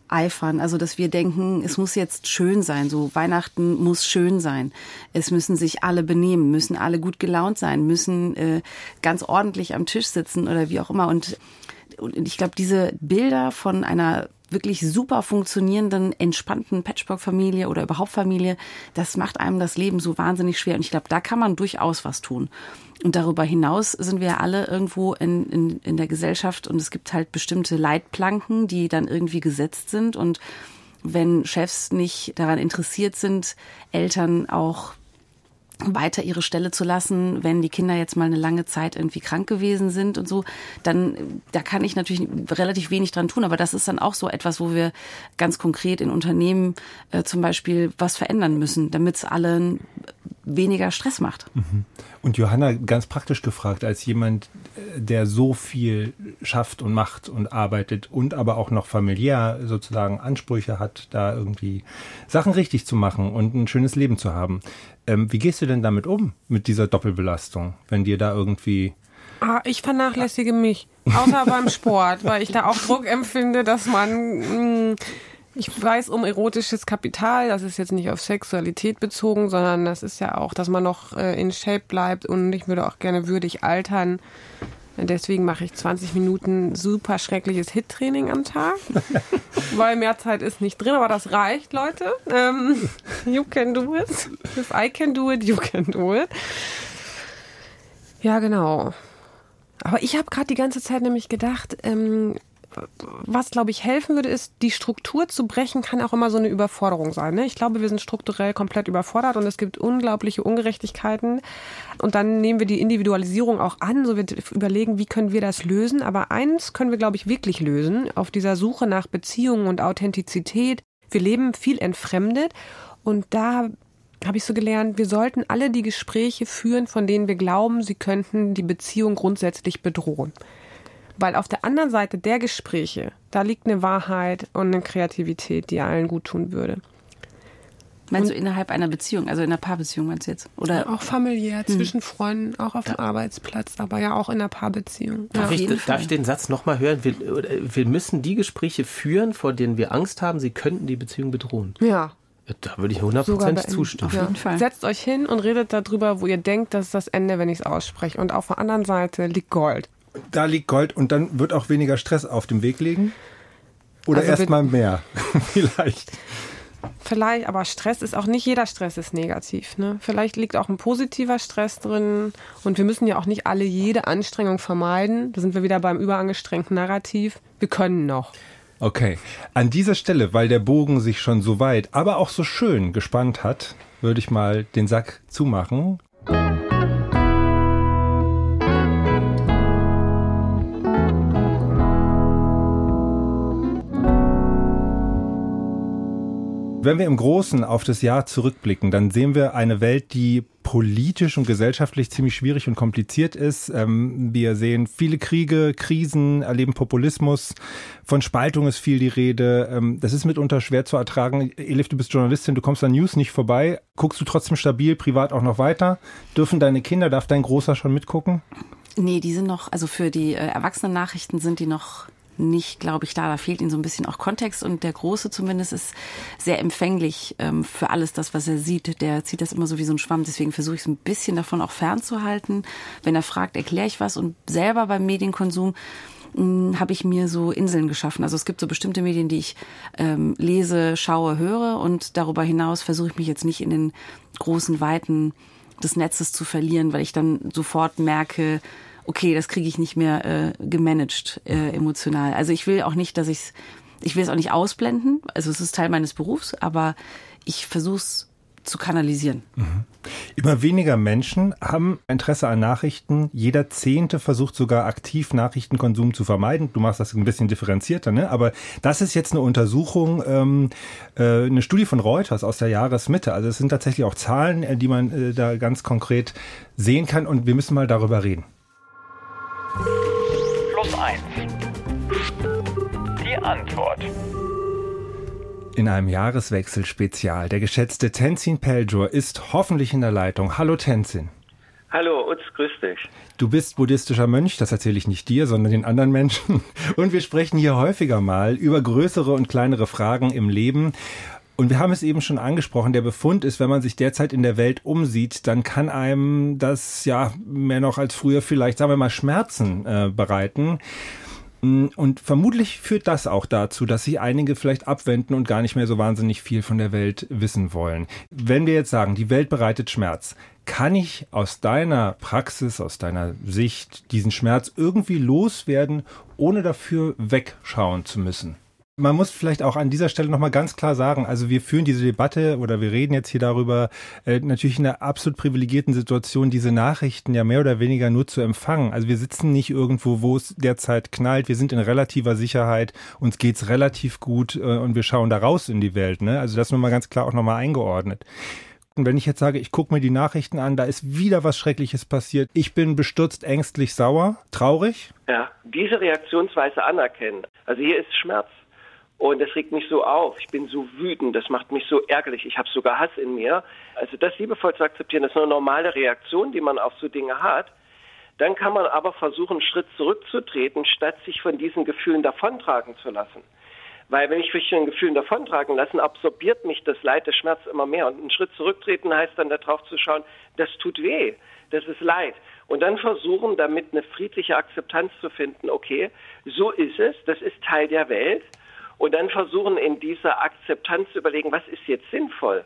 eifern. Also, dass wir denken, es muss jetzt schön sein. So, Weihnachten muss schön sein. Es müssen sich alle benehmen, müssen alle gut gelaunt sein, müssen äh, ganz ordentlich am Tisch sitzen oder wie auch immer. Und, und ich glaube, diese Bilder von einer wirklich super funktionierenden, entspannten Patchwork-Familie oder überhaupt Familie, das macht einem das Leben so wahnsinnig schwer. Und ich glaube, da kann man durchaus was tun. Und darüber hinaus sind wir alle irgendwo in, in, in der Gesellschaft und es gibt halt bestimmte Leitplanken, die dann irgendwie gesetzt sind. Und wenn Chefs nicht daran interessiert sind, Eltern auch weiter ihre Stelle zu lassen, wenn die Kinder jetzt mal eine lange Zeit irgendwie krank gewesen sind und so, dann da kann ich natürlich relativ wenig dran tun. Aber das ist dann auch so etwas, wo wir ganz konkret in Unternehmen äh, zum Beispiel was verändern müssen, damit es allen weniger Stress macht. Mhm. Und Johanna, ganz praktisch gefragt, als jemand, äh, der so viel schafft und macht und arbeitet und aber auch noch familiär sozusagen Ansprüche hat, da irgendwie Sachen richtig zu machen und ein schönes Leben zu haben. Ähm, wie gehst du denn damit um, mit dieser Doppelbelastung, wenn dir da irgendwie Ah, ich vernachlässige mich, außer beim Sport, weil ich da auch Druck empfinde, dass man mh, mm, ich weiß um erotisches Kapital, das ist jetzt nicht auf Sexualität bezogen, sondern das ist ja auch, dass man noch äh, in Shape bleibt und ich würde auch gerne würdig altern. Deswegen mache ich 20 Minuten super schreckliches Hit-Training am Tag, <laughs> weil mehr Zeit ist nicht drin, aber das reicht, Leute. Ähm, you can do it. If I can do it, you can do it. Ja, genau. Aber ich habe gerade die ganze Zeit nämlich gedacht, ähm, was, glaube ich, helfen würde, ist, die Struktur zu brechen, kann auch immer so eine Überforderung sein. Ne? Ich glaube, wir sind strukturell komplett überfordert und es gibt unglaubliche Ungerechtigkeiten. Und dann nehmen wir die Individualisierung auch an, so wir überlegen, wie können wir das lösen. Aber eins können wir, glaube ich, wirklich lösen, auf dieser Suche nach Beziehungen und Authentizität. Wir leben viel entfremdet und da habe ich so gelernt, wir sollten alle die Gespräche führen, von denen wir glauben, sie könnten die Beziehung grundsätzlich bedrohen. Weil auf der anderen Seite der Gespräche, da liegt eine Wahrheit und eine Kreativität, die allen gut tun würde. Meinst und du innerhalb einer Beziehung, also in einer Paarbeziehung meinst du jetzt? Oder? Auch familiär, hm. zwischen Freunden, auch auf dem Arbeitsplatz, aber ja auch in einer Paarbeziehung. Darf, ja, ich, darf ich den Satz nochmal hören? Wir, wir müssen die Gespräche führen, vor denen wir Angst haben, sie könnten die Beziehung bedrohen. Ja, Da würde ich hundertprozentig zustimmen. Auf jeden Fall. Setzt euch hin und redet darüber, wo ihr denkt, das ist das Ende, wenn ich es ausspreche. Und auf der anderen Seite liegt Gold. Da liegt Gold und dann wird auch weniger Stress auf dem Weg liegen? Oder Also erstmal mehr? <laughs> Vielleicht. Vielleicht, aber Stress ist auch nicht jeder Stress ist negativ. Ne? Vielleicht liegt auch ein positiver Stress drin. Und wir müssen ja auch nicht alle jede Anstrengung vermeiden. Da sind wir wieder beim überangestrengten Narrativ. Wir können noch. Okay. An dieser Stelle, weil der Bogen sich schon so weit, aber auch so schön gespannt hat, würde ich mal den Sack zumachen. Wenn wir im Großen auf das Jahr zurückblicken, dann sehen wir eine Welt, die politisch und gesellschaftlich ziemlich schwierig und kompliziert ist. Ähm, wir sehen viele Kriege, Krisen, erleben Populismus. Von Spaltung ist viel die Rede. Ähm, das ist mitunter schwer zu ertragen. Elif, du bist Journalistin, du kommst an News nicht vorbei. Guckst du trotzdem stabil, privat auch noch weiter? Dürfen deine Kinder, darf dein Großer schon mitgucken? Nee, die sind noch, also für die äh, Erwachsenen-Nachrichten sind die noch nicht, glaube ich, da. Da fehlt ihnen so ein bisschen auch Kontext und der Große zumindest ist sehr empfänglich ähm, für alles das, was er sieht. Der zieht das immer so wie so ein Schwamm. Deswegen versuche ich es ein bisschen davon auch fernzuhalten. Wenn er fragt, erkläre ich was und selber beim Medienkonsum mh, habe ich mir so Inseln geschaffen. Also es gibt so bestimmte Medien, die ich ähm, lese, schaue, höre und darüber hinaus versuche ich mich jetzt nicht in den großen Weiten des Netzes zu verlieren, weil ich dann sofort merke, okay, das kriege ich nicht mehr äh, gemanagt äh, emotional. Also ich will auch nicht, dass ich ich will es auch nicht ausblenden. Also es ist Teil meines Berufs, aber ich versuche es zu kanalisieren. Immer weniger Menschen haben Interesse an Nachrichten. Jeder Zehnte versucht sogar aktiv Nachrichtenkonsum zu vermeiden. Du machst das ein bisschen differenzierter, ne? Aber das ist jetzt eine Untersuchung, ähm, äh, eine Studie von Reuters aus der Jahresmitte. Also es sind tatsächlich auch Zahlen, äh, die man äh, da ganz konkret sehen kann. Und wir müssen mal darüber reden. Plus 1. Die Antwort. In einem Jahreswechsel-Spezial. Der geschätzte Tenzin Peljor ist hoffentlich in der Leitung. Hallo Tenzin. Hallo, Utz, grüß dich. Du bist buddhistischer Mönch, das erzähle ich nicht dir, sondern den anderen Menschen. <laughs> Und wir sprechen hier häufiger mal über größere und kleinere Fragen im Leben. Und wir haben es eben schon angesprochen, der Befund ist, wenn man sich derzeit in der Welt umsieht, dann kann einem das ja mehr noch als früher vielleicht, sagen wir mal, Schmerzen äh, bereiten. Und vermutlich führt das auch dazu, dass sich einige vielleicht abwenden und gar nicht mehr so wahnsinnig viel von der Welt wissen wollen. Wenn wir jetzt sagen, die Welt bereitet Schmerz, kann ich aus deiner Praxis, aus deiner Sicht diesen Schmerz irgendwie loswerden, ohne dafür wegschauen zu müssen? Man muss vielleicht auch an dieser Stelle nochmal ganz klar sagen, also wir führen diese Debatte oder wir reden jetzt hier darüber, äh, natürlich in einer absolut privilegierten Situation, diese Nachrichten ja mehr oder weniger nur zu empfangen. Also wir sitzen nicht irgendwo, wo es derzeit knallt, wir sind in relativer Sicherheit, uns geht's relativ gut äh, und wir schauen da raus in die Welt. Ne? Also das nur mal ganz klar auch nochmal eingeordnet. Und wenn ich jetzt sage, ich gucke mir die Nachrichten an, da ist wieder was Schreckliches passiert. Ich bin bestürzt, ängstlich, sauer, traurig. Ja, diese Reaktionsweise anerkennen. Also hier ist Schmerz. Und das regt mich so auf. Ich bin so wütend, das macht mich so ärgerlich. Ich habe sogar Hass in mir. Also das liebevoll zu akzeptieren, das ist eine normale Reaktion, die man auf so Dinge hat. Dann kann man aber versuchen, einen Schritt zurückzutreten, statt sich von diesen Gefühlen davontragen zu lassen. Weil wenn ich mich von Gefühlen davontragen lassen, absorbiert mich das Leid, der Schmerz immer mehr. Und einen Schritt zurücktreten heißt dann darauf zu schauen, das tut weh, das ist Leid. Und dann versuchen, damit eine friedliche Akzeptanz zu finden, okay, so ist es, das ist Teil der Welt und dann versuchen in dieser Akzeptanz zu überlegen, was ist jetzt sinnvoll.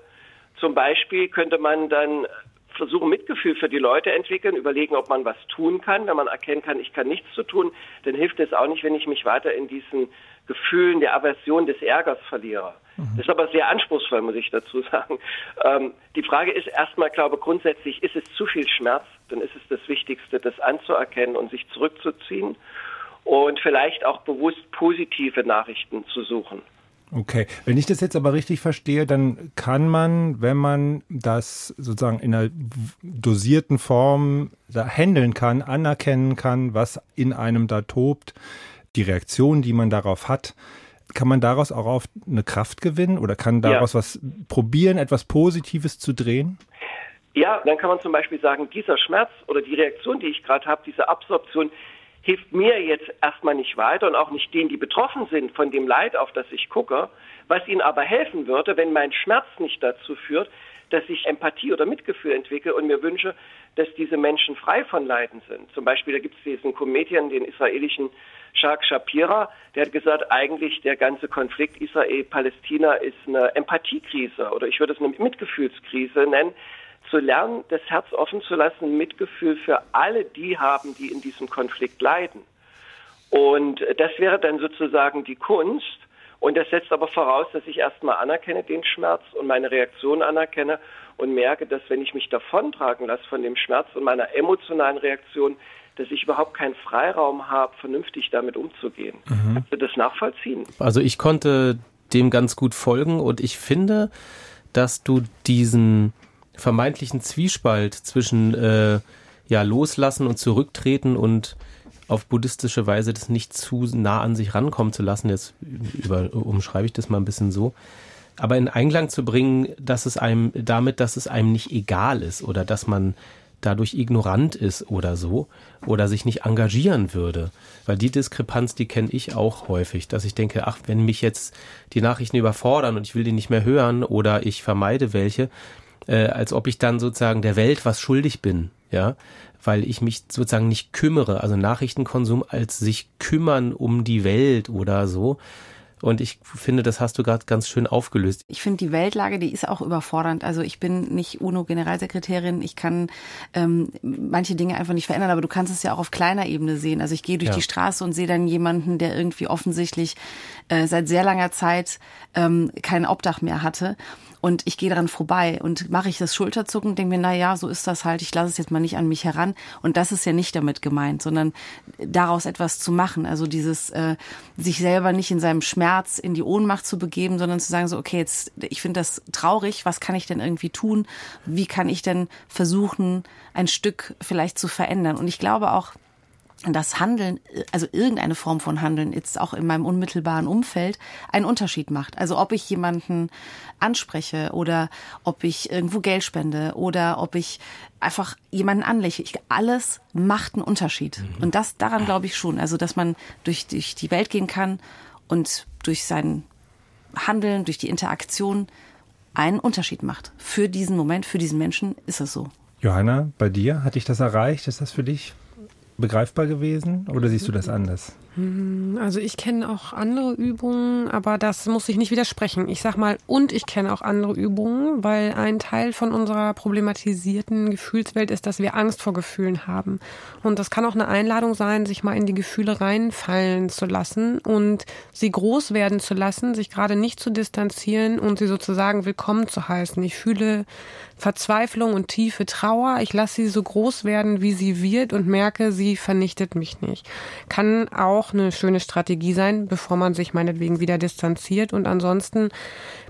Zum Beispiel könnte man dann versuchen, Mitgefühl für die Leute entwickeln, überlegen, ob man was tun kann. Wenn man erkennen kann, ich kann nichts zu tun, dann hilft es auch nicht, wenn ich mich weiter in diesen Gefühlen der Aversion, des Ärgers verliere. Das ist aber sehr anspruchsvoll, muss ich dazu <laughs> sagen. Ähm, die Frage ist erstmal, glaube grundsätzlich, ist es zu viel Schmerz? Dann ist es das Wichtigste, das anzuerkennen und sich zurückzuziehen und vielleicht auch bewusst positive Nachrichten zu suchen. Okay, wenn ich das jetzt aber richtig verstehe, dann kann man, wenn man das sozusagen in einer dosierten Form da handeln kann, anerkennen kann, was in einem da tobt, die Reaktion, die man darauf hat, kann man daraus auch auf eine Kraft gewinnen oder kann daraus ja. was probieren, etwas Positives zu drehen? Ja, dann kann man zum Beispiel sagen, dieser Schmerz oder die Reaktion, die ich gerade habe, diese Absorption, hilft mir jetzt erstmal nicht weiter und auch nicht denen, die betroffen sind von dem Leid, auf das ich gucke. Was ihnen aber helfen würde, wenn mein Schmerz nicht dazu führt, dass ich Empathie oder Mitgefühl entwickle und mir wünsche, dass diese Menschen frei von Leiden sind. Zum Beispiel, da gibt es diesen Comedian, den israelischen Shak Shapira, der hat gesagt, eigentlich der ganze Konflikt Israel-Palästina ist eine Empathiekrise oder ich würde es eine Mitgefühlskrise nennen, zu lernen, das Herz offen zu lassen, Mitgefühl für alle die haben, die in diesem Konflikt leiden. Und das wäre dann sozusagen die Kunst. Und das setzt aber voraus, dass ich erstmal anerkenne den Schmerz und meine Reaktion anerkenne und merke, dass wenn ich mich davontragen lasse von dem Schmerz und meiner emotionalen Reaktion, dass ich überhaupt keinen Freiraum habe, vernünftig damit umzugehen. Mhm. Kannst du das nachvollziehen? Also ich konnte dem ganz gut folgen und ich finde, dass du diesen vermeintlichen Zwiespalt zwischen äh, ja loslassen und zurücktreten und auf buddhistische Weise das nicht zu nah an sich rankommen zu lassen, jetzt über, umschreibe ich das mal ein bisschen so, aber in Einklang zu bringen, dass es einem damit, dass es einem nicht egal ist oder dass man dadurch ignorant ist oder so oder sich nicht engagieren würde. Weil die Diskrepanz, die kenne ich auch häufig, dass ich denke, ach, wenn mich jetzt die Nachrichten überfordern und ich will die nicht mehr hören oder ich vermeide welche, äh, als ob ich dann sozusagen der Welt was schuldig bin, ja, weil ich mich sozusagen nicht kümmere, also Nachrichtenkonsum als sich kümmern um die Welt oder so. Und ich finde, das hast du gerade ganz schön aufgelöst. Ich finde, die Weltlage, die ist auch überfordernd. Also ich bin nicht UNO-Generalsekretärin. Ich kann ähm, manche Dinge einfach nicht verändern, aber du kannst es ja auch auf kleiner Ebene sehen. Also ich gehe durch ja. die Straße und sehe dann jemanden, der irgendwie offensichtlich äh, seit sehr langer Zeit ähm, kein Obdach mehr hatte und ich gehe daran vorbei und mache ich das Schulterzucken, denke mir, na ja, so ist das halt, ich lasse es jetzt mal nicht an mich heran. Und das ist ja nicht damit gemeint, sondern daraus etwas zu machen. Also dieses äh, sich selber nicht in seinem Schmerz in die Ohnmacht zu begeben, sondern zu sagen so, okay, jetzt ich finde das traurig, was kann ich denn irgendwie tun? Wie kann ich denn versuchen, ein Stück vielleicht zu verändern? Und ich glaube auch, das Handeln, also irgendeine Form von Handeln, jetzt auch in meinem unmittelbaren Umfeld, einen Unterschied macht. Also ob ich jemanden anspreche oder ob ich irgendwo Geld spende oder ob ich einfach jemanden anlächle. Ich, alles macht einen Unterschied. Mhm. Und das daran glaube ich schon. Also dass man durch, durch die Welt gehen kann und durch sein Handeln, durch die Interaktion einen Unterschied macht. Für diesen Moment, für diesen Menschen ist es so. Johanna, bei dir, hat dich das erreicht? Ist das für dich begreifbar gewesen oder siehst du das anders? Hm, also ich kenne auch andere Übungen, aber das muss ich nicht widersprechen. Ich sag mal, und ich kenne auch andere Übungen, weil ein Teil von unserer problematisierten Gefühlswelt ist, dass wir Angst vor Gefühlen haben. Und das kann auch eine Einladung sein, sich mal in die Gefühle reinfallen zu lassen und sie groß werden zu lassen, sich gerade nicht zu distanzieren und sie sozusagen willkommen zu heißen. Ich fühle Verzweiflung und tiefe Trauer. Ich lasse sie so groß werden, wie sie wird und merke, sie vernichtet mich nicht. Kann auch eine schöne Strategie sein, bevor man sich meinetwegen wieder distanziert. Und ansonsten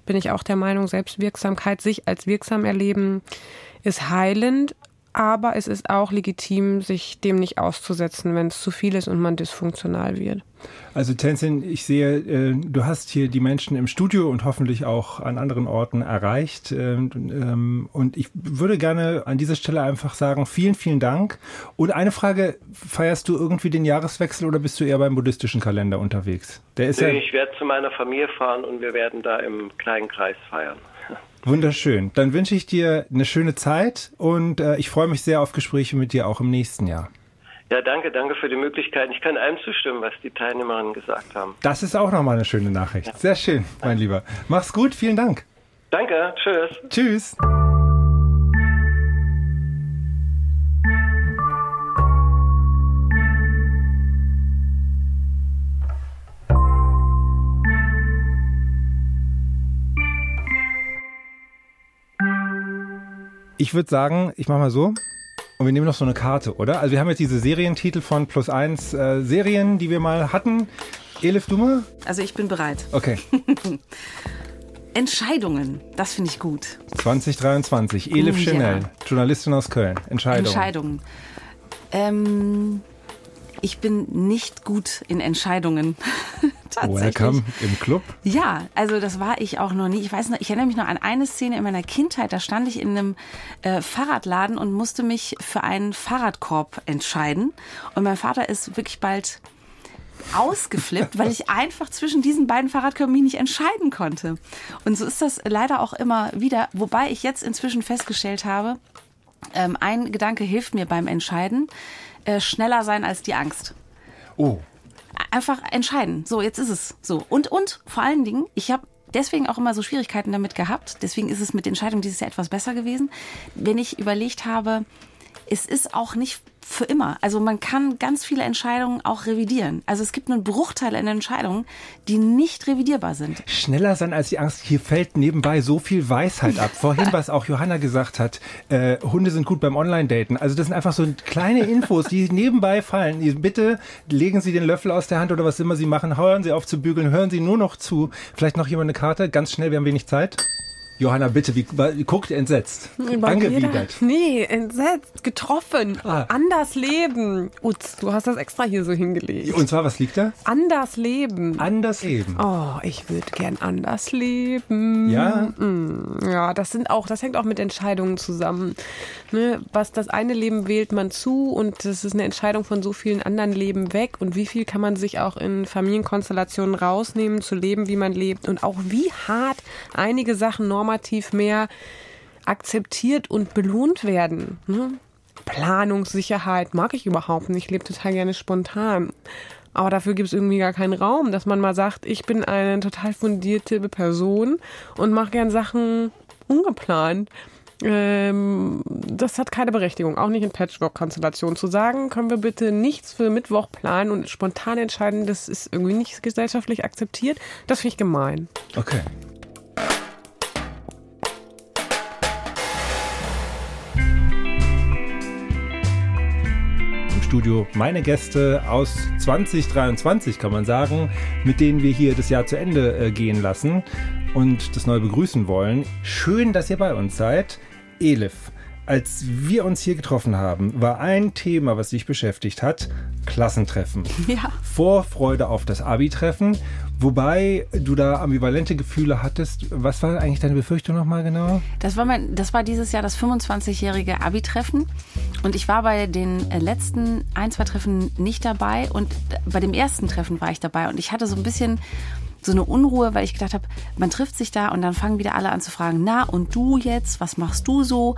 bin ich auch der Meinung, Selbstwirksamkeit, sich als wirksam erleben, ist heilend, aber es ist auch legitim, sich dem nicht auszusetzen, wenn es zu viel ist und man dysfunktional wird. Also Tenzin, ich sehe, äh, du hast hier die Menschen im Studio und hoffentlich auch an anderen Orten erreicht. Ähm, ähm, und ich würde gerne an dieser Stelle einfach sagen, vielen, vielen Dank. Und eine Frage, feierst du irgendwie den Jahreswechsel oder bist du eher beim buddhistischen Kalender unterwegs? Der ist nee, ja ich werde zu meiner Familie fahren und wir werden da im kleinen Kreis feiern. Wunderschön. Dann wünsche ich dir eine schöne Zeit und äh, ich freue mich sehr auf Gespräche mit dir auch im nächsten Jahr. Ja, danke, danke für die Möglichkeit. Ich kann allem zustimmen, was die Teilnehmerinnen gesagt haben. Das ist auch nochmal eine schöne Nachricht. Sehr schön, mein Lieber. Mach's gut, vielen Dank. Danke, tschüss. Tschüss. Ich würde sagen, ich mache mal so. Und wir nehmen noch so eine Karte, oder? Also wir haben jetzt diese Serientitel von Plus 1 äh, Serien, die wir mal hatten. Elif, du mal? Also ich bin bereit. Okay. <laughs> Entscheidungen, das finde ich gut. 2023, Elif uh, Chanel, ja. Journalistin aus Köln. Entscheidungen. Entscheidungen. Ähm, ich bin nicht gut in Entscheidungen <laughs> Tatsächlich. Welcome im Club. Ja, also das war ich auch noch nie. Ich weiß noch, ich erinnere mich noch an eine Szene in meiner Kindheit. Da stand ich in einem äh, Fahrradladen und musste mich für einen Fahrradkorb entscheiden. Und mein Vater ist wirklich bald ausgeflippt, weil ich einfach zwischen diesen beiden Fahrradkörben mich nicht entscheiden konnte. Und so ist das leider auch immer wieder. Wobei ich jetzt inzwischen festgestellt habe, ähm, ein Gedanke hilft mir beim Entscheiden. Äh, schneller sein als die Angst Oh, einfach entscheiden. So, jetzt ist es so. Und, und vor allen Dingen, ich habe deswegen auch immer so Schwierigkeiten damit gehabt. Deswegen ist es mit Entscheidungen dieses Jahr etwas besser gewesen. Wenn ich überlegt habe, es ist auch nicht für immer. Also man kann ganz viele Entscheidungen auch revidieren. Also es gibt einen Bruchteil in Entscheidungen, die nicht revidierbar sind. schneller sein als die Angst. Hier fällt nebenbei so viel Weisheit ab. Vorhin, was auch Johanna gesagt hat, äh, Hunde sind gut beim Online-Daten. Also das sind einfach so kleine Infos, die nebenbei fallen. Bitte legen Sie den Löffel aus der Hand oder was immer Sie machen. Hören Sie auf zu bügeln, hören Sie nur noch zu. Vielleicht noch jemand eine Karte? Ganz schnell, wir haben wenig Zeit. Johanna, bitte, wie, wie guckt entsetzt? Angewidert. jeder- Nee, entsetzt, getroffen, Ah. anders leben. Utz, du hast das extra hier so hingelegt. Und zwar, was liegt da? Anders leben. Anders eben. Oh, ich würde gern anders leben. Ja? Ja, das sind auch, das hängt auch mit Entscheidungen zusammen. Ne? Was das eine Leben wählt man zu und das ist eine Entscheidung von so vielen anderen Leben weg. Und wie viel kann man sich auch in Familienkonstellationen rausnehmen, zu leben, wie man lebt und auch wie hart einige Sachen normativ mehr akzeptiert und belohnt werden. Ne? Planungssicherheit mag ich überhaupt nicht. Ich lebe total gerne spontan. Aber dafür gibt es irgendwie gar keinen Raum, dass man mal sagt, ich bin eine total fundierte Person und mache gern Sachen ungeplant. Ähm, das hat keine Berechtigung, auch nicht in Patchwork-Konstellationen. Zu sagen, können wir bitte nichts für Mittwoch planen und spontan entscheiden, das ist irgendwie nicht gesellschaftlich akzeptiert. Das finde ich gemein. Okay. Studio meine Gäste aus 2023, kann man sagen, mit denen wir hier das Jahr zu Ende äh, gehen lassen und das neu begrüßen wollen. Schön, dass ihr bei uns seid. Elif, als wir uns hier getroffen haben, war ein Thema, was dich beschäftigt hat, Klassentreffen. <laughs> Ja. Vorfreude auf das Abi-Treffen, wobei du da ambivalente Gefühle hattest. Was war eigentlich deine Befürchtung nochmal genau? Das war, mein, das war dieses Jahr das 25-jährige Abi-Treffen. Und ich war bei den äh, letzten ein, zwei Treffen nicht dabei. Und bei dem ersten Treffen war ich dabei. Und ich hatte so ein bisschen so eine Unruhe, weil ich gedacht habe, man trifft sich da und dann fangen wieder alle an zu fragen, na und du jetzt, was machst du so?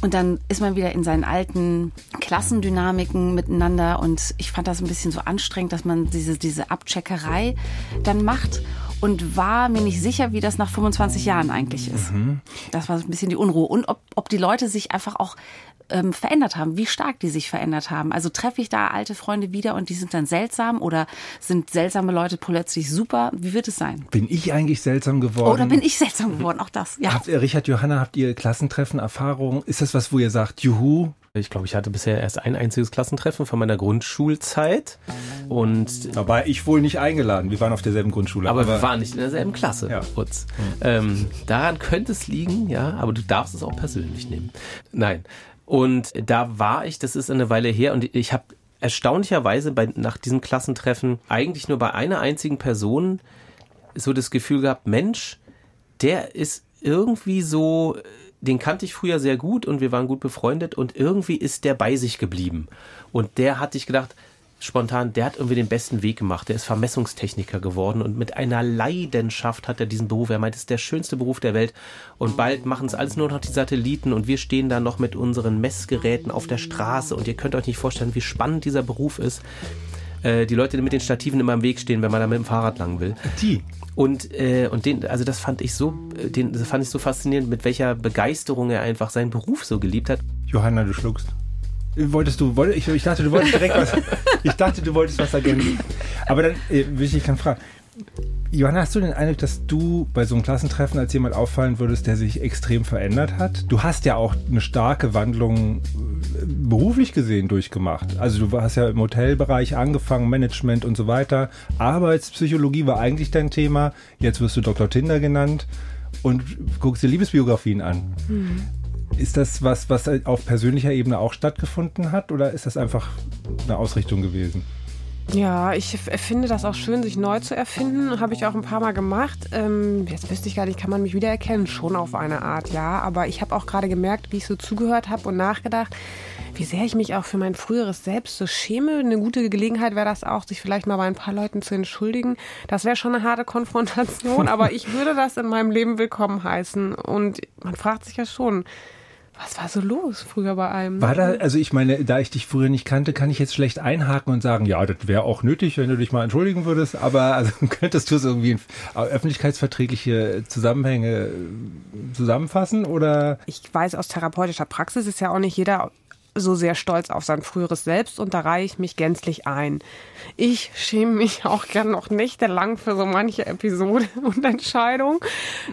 Und dann ist man wieder in seinen alten Klassendynamiken miteinander. Und ich fand das ein bisschen so anstrengend, dass man diese, diese Abcheckerei dann macht. Und war mir nicht sicher, wie das nach 25 Jahren eigentlich ist. Das war ein bisschen die Unruhe. Und ob, ob die Leute sich einfach auch ähm, verändert haben, wie stark die sich verändert haben. Also treffe ich da alte Freunde wieder und die sind dann seltsam oder sind seltsame Leute plötzlich super? Wie wird es sein? Bin ich eigentlich seltsam geworden? Oder bin ich seltsam geworden? Auch das, ja. Habt ihr, Richard, Johanna, habt ihr Klassentreffen, Erfahrungen? Ist das was, wo ihr sagt, juhu? Ich glaube, ich hatte bisher erst ein einziges Klassentreffen von meiner Grundschulzeit. Und Da war ich wohl nicht eingeladen. Wir waren auf derselben Grundschule. aber, wir waren nicht in derselben Klasse. Ja. Utz. Ähm, daran könnte es liegen, ja, aber du darfst es auch persönlich nehmen. Nein. Und da war ich, das ist eine Weile her, und ich habe erstaunlicherweise bei, nach diesem Klassentreffen eigentlich nur bei einer einzigen Person so das Gefühl gehabt, Mensch, der ist irgendwie so, den kannte ich früher sehr gut und wir waren gut befreundet und irgendwie ist der bei sich geblieben. Und der hatte ich gedacht, spontan, der hat irgendwie den besten Weg gemacht. Der ist Vermessungstechniker geworden und mit einer Leidenschaft hat er diesen Beruf. Er meint, es ist der schönste Beruf der Welt. Und bald machen es alles nur noch die Satelliten und wir stehen da noch mit unseren Messgeräten auf der Straße und ihr könnt euch nicht vorstellen, wie spannend dieser Beruf ist. Äh, die Leute, die mit den Stativen immer im Weg stehen, wenn man da mit dem Fahrrad lang will. Die. Und, äh, und den, also das fand ich so, äh, den, das fand ich so faszinierend, mit welcher Begeisterung er einfach seinen Beruf so geliebt hat. Johanna, du schluckst. Wolltest du, wollt, ich, ich dachte, du wolltest direkt was. Ich dachte, du wolltest was ergänzen. Aber dann äh, will ich dich gerne fragen. Johanna, hast du den Eindruck, dass du bei so einem Klassentreffen als jemand auffallen würdest, der sich extrem verändert hat? Du hast ja auch eine starke Wandlung äh, beruflich gesehen durchgemacht. Also du hast ja im Hotelbereich angefangen, Management und so weiter. Arbeitspsychologie war eigentlich dein Thema. Jetzt wirst du Dr. Tinder genannt und guckst dir Liebesbiografien an. Ist das was, was auf persönlicher Ebene auch stattgefunden hat oder ist das einfach eine Ausrichtung gewesen? Ja, ich finde das auch schön, sich neu zu erfinden. Habe ich auch ein paar Mal gemacht. Ähm, jetzt wüsste ich gar nicht, kann man mich wiedererkennen? Schon auf eine Art, ja. Aber ich habe auch gerade gemerkt, wie ich so zugehört habe und nachgedacht, wie sehr ich mich auch für mein früheres Selbst so schäme. Eine gute Gelegenheit wäre das auch, sich vielleicht mal bei ein paar Leuten zu entschuldigen. Das wäre schon eine harte Konfrontation, aber ich würde das in meinem Leben willkommen heißen. Und man fragt sich ja schon, was war so los früher bei einem? War da, also ich meine, da ich dich früher nicht kannte, kann ich jetzt schlecht einhaken und sagen, ja, das wäre auch nötig, wenn du dich mal entschuldigen würdest, aber also <laughs> könntest du es irgendwie in öffentlichkeitsverträgliche Zusammenhänge zusammenfassen oder? Ich weiß aus therapeutischer Praxis ist ja auch nicht jeder so sehr stolz auf sein früheres Selbst und da reihe ich mich gänzlich ein. Ich schäme mich <laughs> auch gern noch nächtelang für so manche Episode <laughs> und Entscheidung.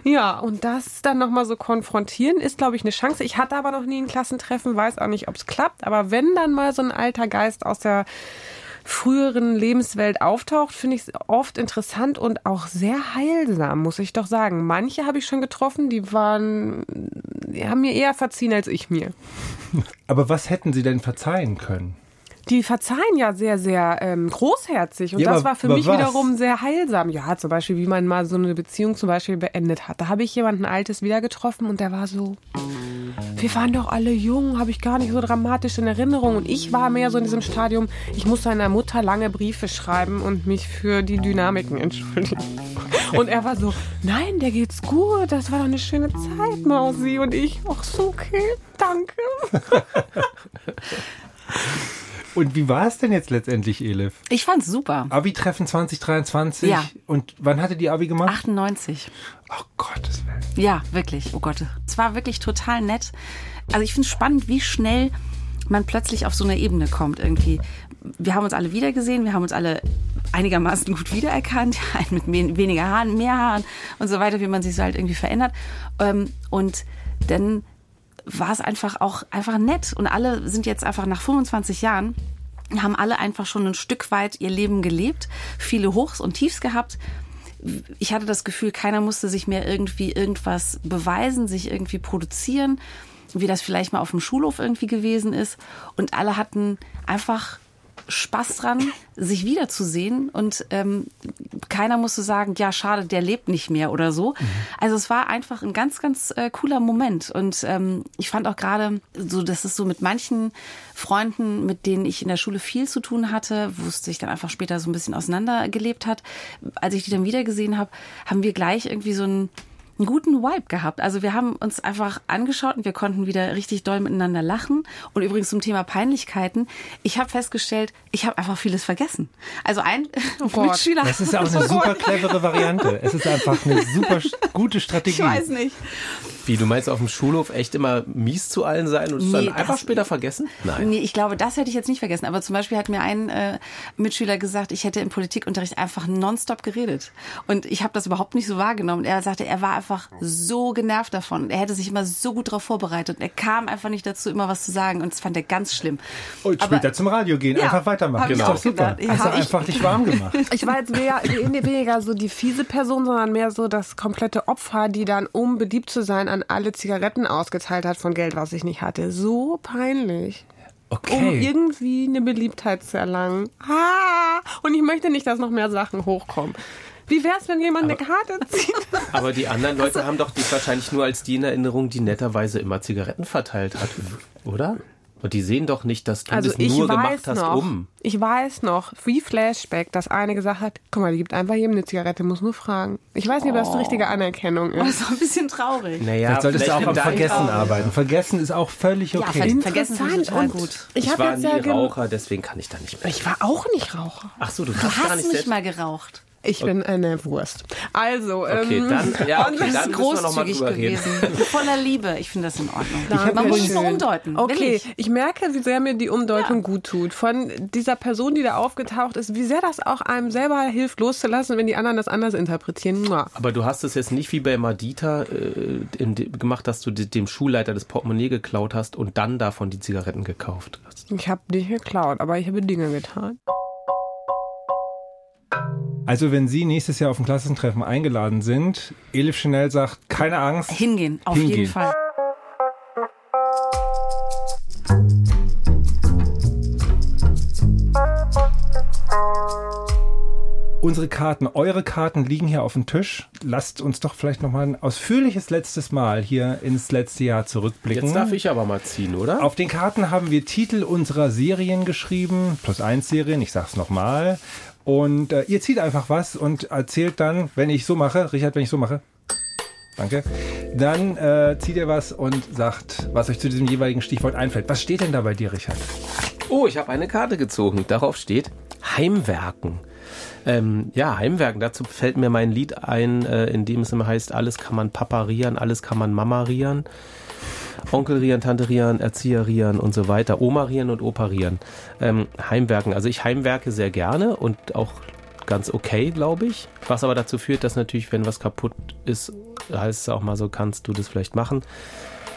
Ja, und das dann nochmal so konfrontieren, ist, glaube ich, eine Chance. Ich hatte aber noch nie ein Klassentreffen, weiß auch nicht, ob es klappt, aber wenn dann mal so ein alter Geist aus der früheren Lebenswelt auftaucht, finde ich es oft interessant und auch sehr heilsam, muss ich doch sagen. Manche habe ich schon getroffen, die waren, die haben mir eher verziehen als ich mir. Aber was hätten Sie denn verzeihen können? Die verzeihen ja sehr, sehr ähm, großherzig. Und ja, das war für mich was? wiederum sehr heilsam. Ja, zum Beispiel, wie man mal so eine Beziehung zum Beispiel beendet hat. Da habe ich jemanden Altes wieder getroffen und der war so, wir waren doch alle jung, habe ich gar nicht so dramatisch in Erinnerung. Und ich war mehr so in diesem Stadium, ich muss seiner Mutter lange Briefe schreiben und mich für die Dynamiken entschuldigen. <laughs> Und er war so, nein, der geht's gut, das war doch eine schöne Zeit, Mausi. Und ich, ach so, okay, danke. <laughs> Und wie war es denn jetzt letztendlich, Elif? Ich fand's super. Abi-Treffen 2023. Ja. Und wann hatte die Abi gemacht? 98. Oh Gottes Willen. Ja, wirklich. Oh Gott. Es war wirklich total nett. Also ich finde es spannend, wie schnell man plötzlich auf so eine Ebene kommt irgendwie. Wir haben uns alle wiedergesehen, wir haben uns alle einigermaßen gut wiedererkannt, <laughs> mit weniger Haaren, mehr Haaren und so weiter, wie man sich so halt irgendwie verändert. Ähm, und dann war es einfach auch einfach nett. Und alle sind jetzt einfach nach 25 Jahren haben alle einfach schon ein Stück weit ihr Leben gelebt, viele Hochs und Tiefs gehabt. Ich hatte das Gefühl, keiner musste sich mehr irgendwie irgendwas beweisen, sich irgendwie produzieren, wie das vielleicht mal auf dem Schulhof irgendwie gewesen ist. Und alle hatten einfach Spaß dran, sich wiederzusehen und ähm, keiner musste sagen, ja, schade, der lebt nicht mehr oder so. Mhm. Also es war einfach ein ganz, ganz äh, cooler Moment und ähm, ich fand auch gerade so, dass es so mit manchen Freunden, mit denen ich in der Schule viel zu tun hatte, wo es sich dann einfach später so ein bisschen auseinandergelebt hat, als ich die dann wiedergesehen habe, haben wir gleich irgendwie so ein einen guten Vibe gehabt. Also wir haben uns einfach angeschaut und wir konnten wieder richtig doll miteinander lachen. Und übrigens zum Thema Peinlichkeiten, ich habe festgestellt, ich habe einfach vieles vergessen. Also ein <laughs> oh Mitschüler. Das ist ja auch eine super clevere Variante. Es ist einfach eine super gute Strategie. Ich weiß nicht. Wie, du meinst auf dem Schulhof echt immer mies zu allen sein und es nee, dann einfach später vergessen? Nein. Nee, ich glaube, das hätte ich jetzt nicht vergessen. Aber zum Beispiel hat mir ein äh, Mitschüler gesagt, ich hätte im Politikunterricht einfach nonstop geredet. Und ich habe das überhaupt nicht so wahrgenommen. Er sagte, er war einfach so genervt davon. Er hätte sich immer so gut darauf vorbereitet. Er kam einfach nicht dazu, immer was zu sagen. Und das fand er ganz schlimm. Und Aber, später zum Radio gehen, ja, einfach weitermachen. Genau. Ist doch super. Ja, Hast du einfach dich warm gemacht. Ich war jetzt weniger so die fiese Person, sondern mehr so das komplette Opfer, die dann, um beliebt zu sein, an alle Zigaretten ausgeteilt hat von Geld, was ich nicht hatte. So peinlich. Okay. Um irgendwie eine Beliebtheit zu erlangen. Ah, und ich möchte nicht, dass noch mehr Sachen hochkommen. Wie wäre es, wenn jemand aber, eine Karte zieht? <laughs> Aber die anderen Leute also, haben doch dich wahrscheinlich nur als die in Erinnerung, die netterweise immer Zigaretten verteilt hat, oder? Und die sehen doch nicht, dass du also das nur gemacht hast, noch, um. Ich weiß noch, wie Flashback, dass eine gesagt hat, guck mal, die gibt einfach jedem eine Zigarette, muss nur fragen. Ich weiß nicht, ob das die richtige Anerkennung ist. Oh, das ist ein bisschen traurig. Naja, vielleicht solltest du auch am Vergessen arbeiten. Vergessen ist auch völlig okay. Ja, Vergessen ist total gut. Ich, ich war nie ja Raucher, deswegen kann ich da nicht mehr. Ich war auch nicht Raucher. Ach so, du, du hast, hast gar nicht nicht mal geraucht. Ich bin eine Wurst. Also, okay, ähm, dann, ja, okay, dann großzügig gewesen. <laughs> Voller Liebe. Ich finde das in Ordnung. Danke Man muss es nur umdeuten. Okay, ich. ich. merke, wie sehr mir die Umdeutung ja. gut tut. Von dieser Person, die da aufgetaucht ist, wie sehr das auch einem selber hilft, loszulassen, wenn die anderen das anders interpretieren. Mua. Aber du hast es jetzt nicht wie bei Madita äh, in, gemacht, dass du dem Schulleiter das Portemonnaie geklaut hast und dann davon die Zigaretten gekauft hast. Ich habe nicht geklaut, aber ich habe Dinge getan. Also wenn Sie nächstes Jahr auf ein Klassentreffen eingeladen sind, Elif Chanel sagt, keine Angst. Hingehen, auf hingehen. jeden Fall. Unsere Karten, eure Karten liegen hier auf dem Tisch. Lasst uns doch vielleicht noch mal ein ausführliches letztes Mal hier ins letzte Jahr zurückblicken. Jetzt darf ich aber mal ziehen, oder? Auf den Karten haben wir Titel unserer Serien geschrieben, plus eins Serien, ich sag's nochmal. Und äh, ihr zieht einfach was und erzählt dann, wenn ich so mache, Richard, wenn ich so mache, danke, dann äh, zieht ihr was und sagt, was euch zu diesem jeweiligen Stichwort einfällt. Was steht denn da bei dir, Richard? Oh, ich habe eine Karte gezogen. Darauf steht Heimwerken. Ähm, ja, Heimwerken. Dazu fällt mir mein Lied ein, äh, in dem es immer heißt, alles kann man Papa rieren, alles kann man Mama rieren. Onkel rieren, Tante rieren, Erzieher rieren und so weiter. Oma rieren und Opa rieren. Ähm, Heimwerken. Also ich heimwerke sehr gerne und auch ganz okay, glaube ich. Was aber dazu führt, dass natürlich, wenn was kaputt ist, heißt es auch mal so, kannst du das vielleicht machen.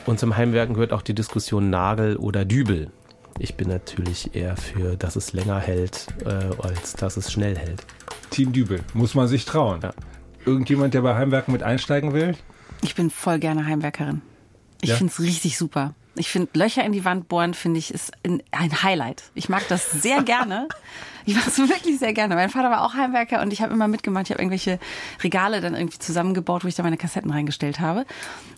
Und zum Heimwerken gehört auch die Diskussion Nagel oder Dübel. Ich bin natürlich eher für, dass es länger hält, äh, als dass es schnell hält. Team Dübel, muss man sich trauen. Ja. Irgendjemand, der bei Heimwerken mit einsteigen will? Ich bin voll gerne Heimwerkerin. Ich Ja? finde es richtig super. Ich finde Löcher in die Wand bohren, finde ich, ist ein, ein Highlight. Ich mag das sehr <laughs> gerne. Ich mache es wirklich sehr gerne. Mein Vater war auch Heimwerker und ich habe immer mitgemacht. Ich habe irgendwelche Regale dann irgendwie zusammengebaut, wo ich da meine Kassetten reingestellt habe.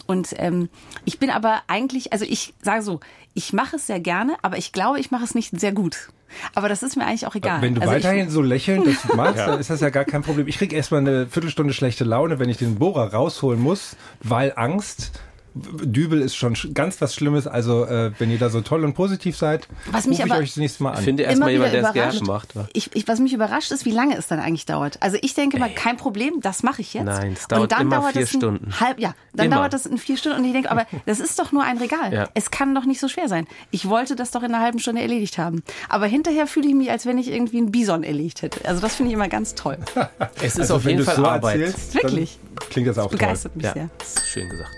Und ähm, ich bin aber eigentlich, also ich sage so, ich mache es sehr gerne, aber ich glaube, ich mache es nicht sehr gut. Aber das ist mir eigentlich auch egal. Wenn du also weiterhin so lächelnd das <laughs> machst, dann ist das ja gar kein Problem. Ich krieg erstmal eine Viertelstunde schlechte Laune, wenn ich den Bohrer rausholen muss, weil Angst. Dübel ist schon sch- ganz was Schlimmes. Also, äh, wenn ihr da so toll und positiv seid, Was mich ruf ich aber- euch das nächste Mal an. Ich finde erstmal jemand, der es überrascht. gerne macht. Ich, ich, was mich überrascht ist, wie lange es dann eigentlich dauert. Also ich denke mal, kein Problem, das mache ich jetzt. Nein, es dauert und dann immer dauert vier Stunden. Halb, ja, dann Immer. dauert das in vier Stunden und ich denke, aber <laughs> das ist doch nur ein Regal. Ja. Es kann doch nicht so schwer sein. Ich wollte das doch in einer halben Stunde erledigt haben. Aber hinterher fühle ich mich, als wenn ich irgendwie einen Bison erlegt hätte. Also das finde ich immer ganz toll. <laughs> Es ist also, auf wenn jeden du Fall so Arbeit. erzählst, Wirklich. klingt das auch toll. Begeistert mich Ja, sehr. das ist schön gesagt.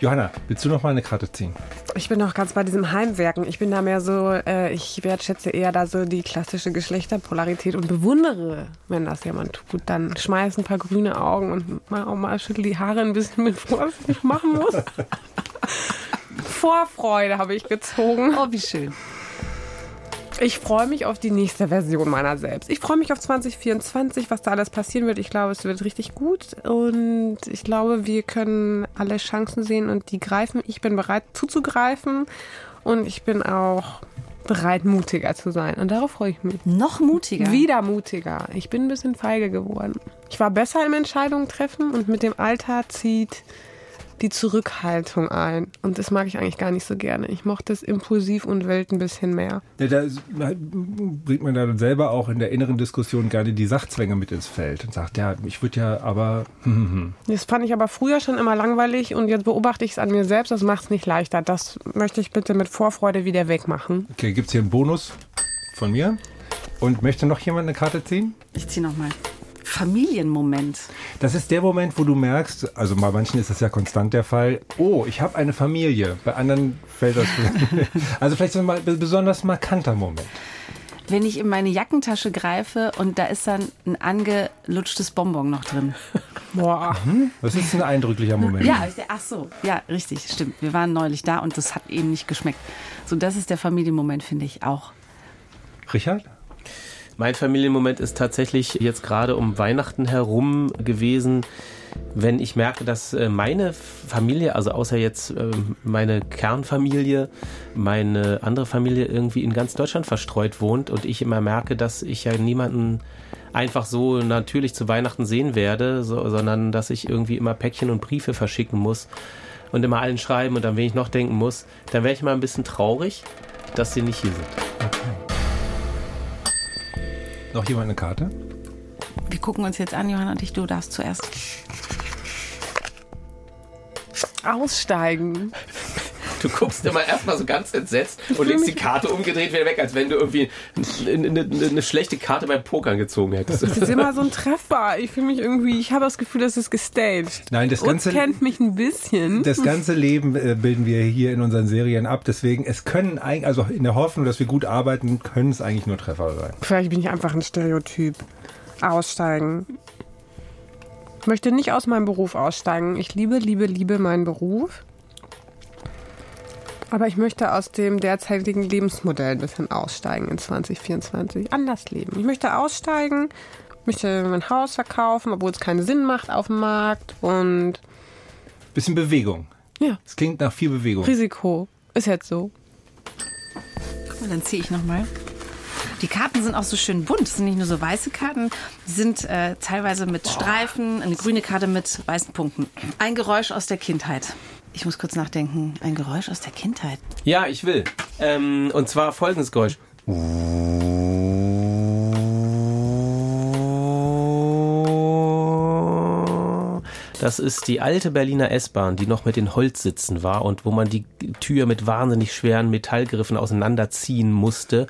Johanna, willst du noch mal eine Karte ziehen? Ich bin auch ganz bei diesem Heimwerken. Ich bin da mehr so, äh, ich wertschätze eher da so die klassische Geschlechterpolarität und bewundere, wenn das jemand tut. Dann schmeiß ein paar grüne Augen und mal auch mal schüttel die Haare ein bisschen mit Vorsicht machen muss. <laughs> Vorfreude habe ich gezogen. Oh, wie schön. Ich freue mich auf die nächste Version meiner selbst. Ich freue mich auf 2024, was da alles passieren wird. Ich glaube, es wird richtig gut und ich glaube, wir können alle Chancen sehen und die greifen. Ich bin bereit zuzugreifen und ich bin auch bereit, mutiger zu sein. Und darauf freue ich mich. Noch mutiger. Wieder mutiger. Ich bin ein bisschen feige geworden. Ich war besser im Entscheidungen treffen und mit dem Alter zieht die Zurückhaltung ein. Und das mag ich eigentlich gar nicht so gerne. Ich mochte es impulsiv und wild ein bisschen mehr. Ja, da bringt man dann selber auch in der inneren Diskussion gerne die Sachzwänge mit ins Feld und sagt, ja, ich würde ja aber. Hm, hm, hm. Das fand ich aber früher schon immer langweilig und jetzt beobachte ich es an mir selbst. Das macht es nicht leichter. Das möchte ich bitte mit Vorfreude wieder wegmachen. Okay, gibt es hier einen Bonus von mir? Und möchte noch jemand eine Karte ziehen? Ich ziehe nochmal. Familienmoment. Das ist der Moment, wo du merkst, also bei manchen ist das ja konstant der Fall, oh, ich habe eine Familie. Bei anderen fällt das. <laughs> also vielleicht so ein mal- besonders markanter Moment. Wenn ich in meine Jackentasche greife und da ist dann ein angelutschtes Bonbon noch drin. Boah. Das ist ein eindrücklicher Moment. Ja, ach so, ja, richtig, stimmt. Wir waren neulich da und das hat eben nicht geschmeckt. So, das ist der Familienmoment, finde ich auch. Richard? Mein Familienmoment ist tatsächlich jetzt gerade um Weihnachten herum gewesen, wenn ich merke, dass äh, meine Familie, also außer jetzt ähm, meine Kernfamilie, meine andere Familie irgendwie in ganz Deutschland verstreut wohnt und ich immer merke, dass ich ja niemanden einfach so natürlich zu Weihnachten sehen werde, so, sondern dass ich irgendwie immer Päckchen und Briefe verschicken muss und immer allen schreiben und an wen ich noch denken muss, dann wäre ich mal ein bisschen traurig, dass sie nicht hier sind. Noch jemand eine Karte? Wir gucken uns jetzt an, Johanna und ich, du darfst zuerst. Aussteigen. Du guckst immer erstmal so ganz entsetzt und legst die Karte umgedreht wieder weg, als wenn du irgendwie eine, eine, eine schlechte Karte beim Pokern gezogen hättest. Das ist immer so ein Treffer. Ich fühle mich irgendwie, ich habe das Gefühl, das ist gestaged. Nein, das Ganze- kennt mich ein bisschen. Das ganze Leben äh, bilden wir hier in unseren Serien ab. Deswegen, es können eigentlich, also in der Hoffnung, dass wir gut arbeiten, können es eigentlich nur Treffer sein. Vielleicht bin ich einfach ein Stereotyp. Aussteigen. Ich möchte nicht aus meinem Beruf aussteigen. Ich liebe, liebe, liebe meinen Beruf. Aber ich möchte aus dem derzeitigen Lebensmodell ein bisschen aussteigen in 2024. Anders leben. Ich möchte aussteigen möchte mein Haus verkaufen, obwohl es keinen Sinn macht auf dem Markt und Bisschen Bewegung. ja, Es klingt nach viel Bewegung. Risiko ist jetzt so. Guck mal, dann ziehe ich nochmal. Die Karten sind auch so schön bunt. Das sind nicht nur so weiße Karten, die sind äh, teilweise mit Streifen, eine grüne Karte mit weißen Punkten. Ein Geräusch aus der Kindheit. Ich muss kurz nachdenken. Ein Geräusch aus der Kindheit. Ja, ich will. Ähm, und zwar folgendes Geräusch. Das ist die alte Berliner S-Bahn, die noch mit den Holzsitzen war und wo man die Tür mit wahnsinnig schweren Metallgriffen auseinanderziehen musste.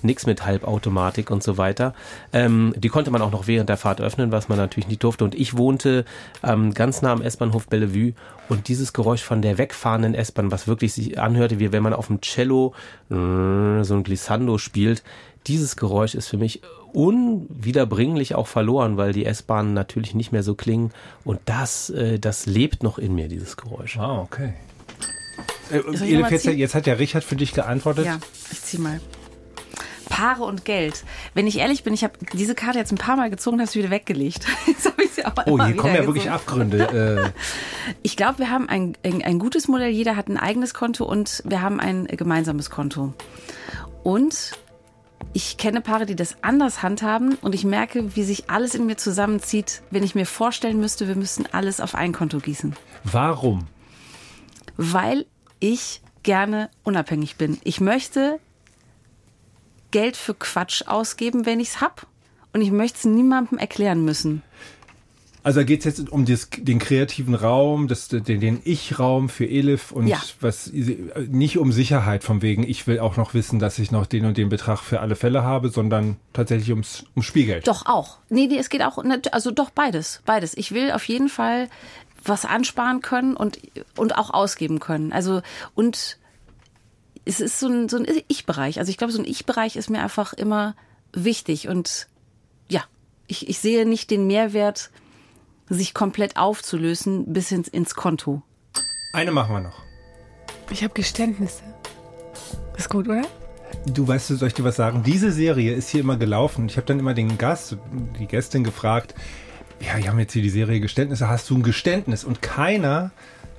Nix mit Halbautomatik und so weiter. Ähm, die konnte man auch noch während der Fahrt öffnen, was man natürlich nicht durfte. Und ich wohnte ähm, ganz nah am S-Bahnhof Bellevue und dieses Geräusch von der wegfahrenden S-Bahn, was wirklich sich anhörte, wie wenn man auf dem Cello äh, so ein Glissando spielt, dieses Geräusch ist für mich unwiederbringlich auch verloren, weil die S-Bahnen natürlich nicht mehr so klingen. Und das, äh, das lebt noch in mir, dieses Geräusch. Ah, okay. Äh, jetzt, jetzt hat ja Richard für dich geantwortet. Ja, ich zieh mal. Paare und Geld. Wenn ich ehrlich bin, ich habe diese Karte jetzt ein paar Mal gezogen habe sie wieder weggelegt. <laughs> Jetzt habe ich sie auch Oh, hier kommen ja gezogen. wirklich Abgründe. äh, <laughs> Ich glaube, wir haben ein, ein, ein gutes Modell. Jeder hat ein eigenes Konto und wir haben ein gemeinsames Konto. Und ich kenne Paare, die das anders handhaben und ich merke, wie sich alles in mir zusammenzieht, wenn ich mir vorstellen müsste, wir müssten alles auf ein Konto gießen. warum? Weil ich gerne unabhängig bin. Ich möchte Geld für Quatsch ausgeben, wenn ich's hab. Und ich möchte es niemandem erklären müssen. Also da geht es jetzt um das, den kreativen Raum, das, den, den Ich-Raum für Elif und Ja. was nicht um Sicherheit von wegen, ich will auch noch wissen, dass ich noch den und den Betrag für alle Fälle habe, sondern tatsächlich ums, ums Spielgeld. Doch auch. Nee, nee, es geht auch, also doch beides, beides. Ich will auf jeden Fall was ansparen können und, und auch ausgeben können. Also, und es ist so ein, so ein Ich-Bereich. Also ich glaube, so ein Ich-Bereich ist mir einfach immer wichtig und ja, ich, ich sehe nicht den Mehrwert, sich komplett aufzulösen bis ins, ins Konto. Eine machen wir noch. Ich habe Geständnisse. Ist gut, oder? Du weißt, du, soll ich dir was sagen? Diese Serie ist hier immer gelaufen. Ich habe dann immer den Gast, die Gästin gefragt, ja, wir haben jetzt hier die Serie Geständnisse, hast du ein Geständnis? Und keiner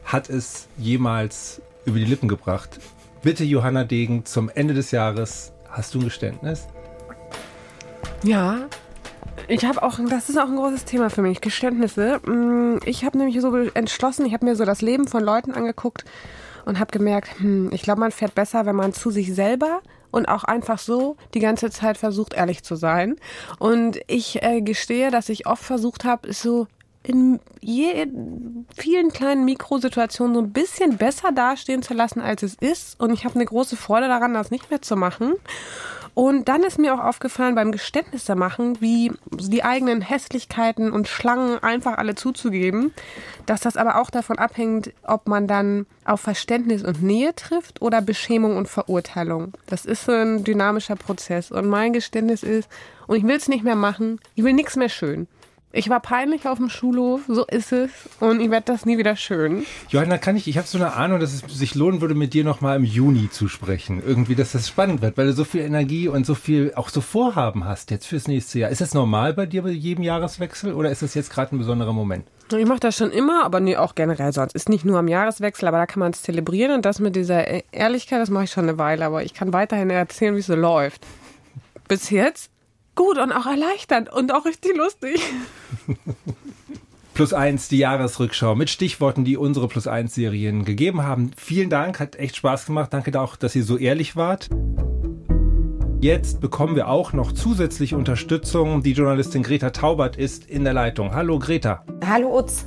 hat es jemals über die Lippen gebracht. Bitte, Johanna Degen, zum Ende des Jahres, hast du ein Geständnis? Ja. Ich habe auch, das ist auch ein großes Thema für mich, Geständnisse. Mm, Ich habe nämlich so entschlossen, ich habe mir so das Leben von Leuten angeguckt und habe gemerkt, hm, ich glaube, man fährt besser, wenn man zu sich selber und auch einfach so die ganze Zeit versucht, ehrlich zu sein. Und ich äh, gestehe, dass ich oft versucht habe, so in je, vielen kleinen Mikrosituationen so ein bisschen besser dastehen zu lassen, als es ist. Und ich habe eine große Freude daran, das nicht mehr zu machen. Und dann ist mir auch aufgefallen beim Geständnisse machen, wie die eigenen Hässlichkeiten und Schlangen einfach alle zuzugeben, dass das aber auch davon abhängt, ob man dann auf Verständnis und Nähe trifft oder Beschämung und Verurteilung. Das ist so ein dynamischer Prozess. Und mein Geständnis ist, und ich will es nicht mehr machen, ich will nichts mehr schön. Ich war peinlich auf dem Schulhof, so ist es. Und ich werde das nie wieder schön. Johanna, kann ich, ich habe so eine Ahnung, dass es sich lohnen würde, mit dir nochmal im Juni zu sprechen. Irgendwie, dass das spannend wird, weil du so viel Energie und so viel, auch so Vorhaben hast jetzt fürs nächste Jahr. Ist das normal bei dir bei jedem Jahreswechsel oder ist das jetzt gerade ein besonderer Moment? Ich mache das schon immer, aber nee, auch generell sonst. Ist nicht nur am Jahreswechsel, aber da kann man es zelebrieren. Und das mit dieser E- Ehrlichkeit, das mache ich schon eine Weile. Aber ich kann weiterhin erzählen, wie es so läuft. Bis jetzt gut und auch erleichternd und auch richtig lustig. Plus eins, die Jahresrückschau mit Stichworten, die unsere Plus eins Serien gegeben haben. Vielen Dank, hat echt Spaß gemacht. Danke auch, dass ihr so ehrlich wart. Jetzt bekommen wir auch noch zusätzliche Unterstützung. Die Journalistin Greta Taubert ist in der Leitung. Hallo Greta. Hallo Utz.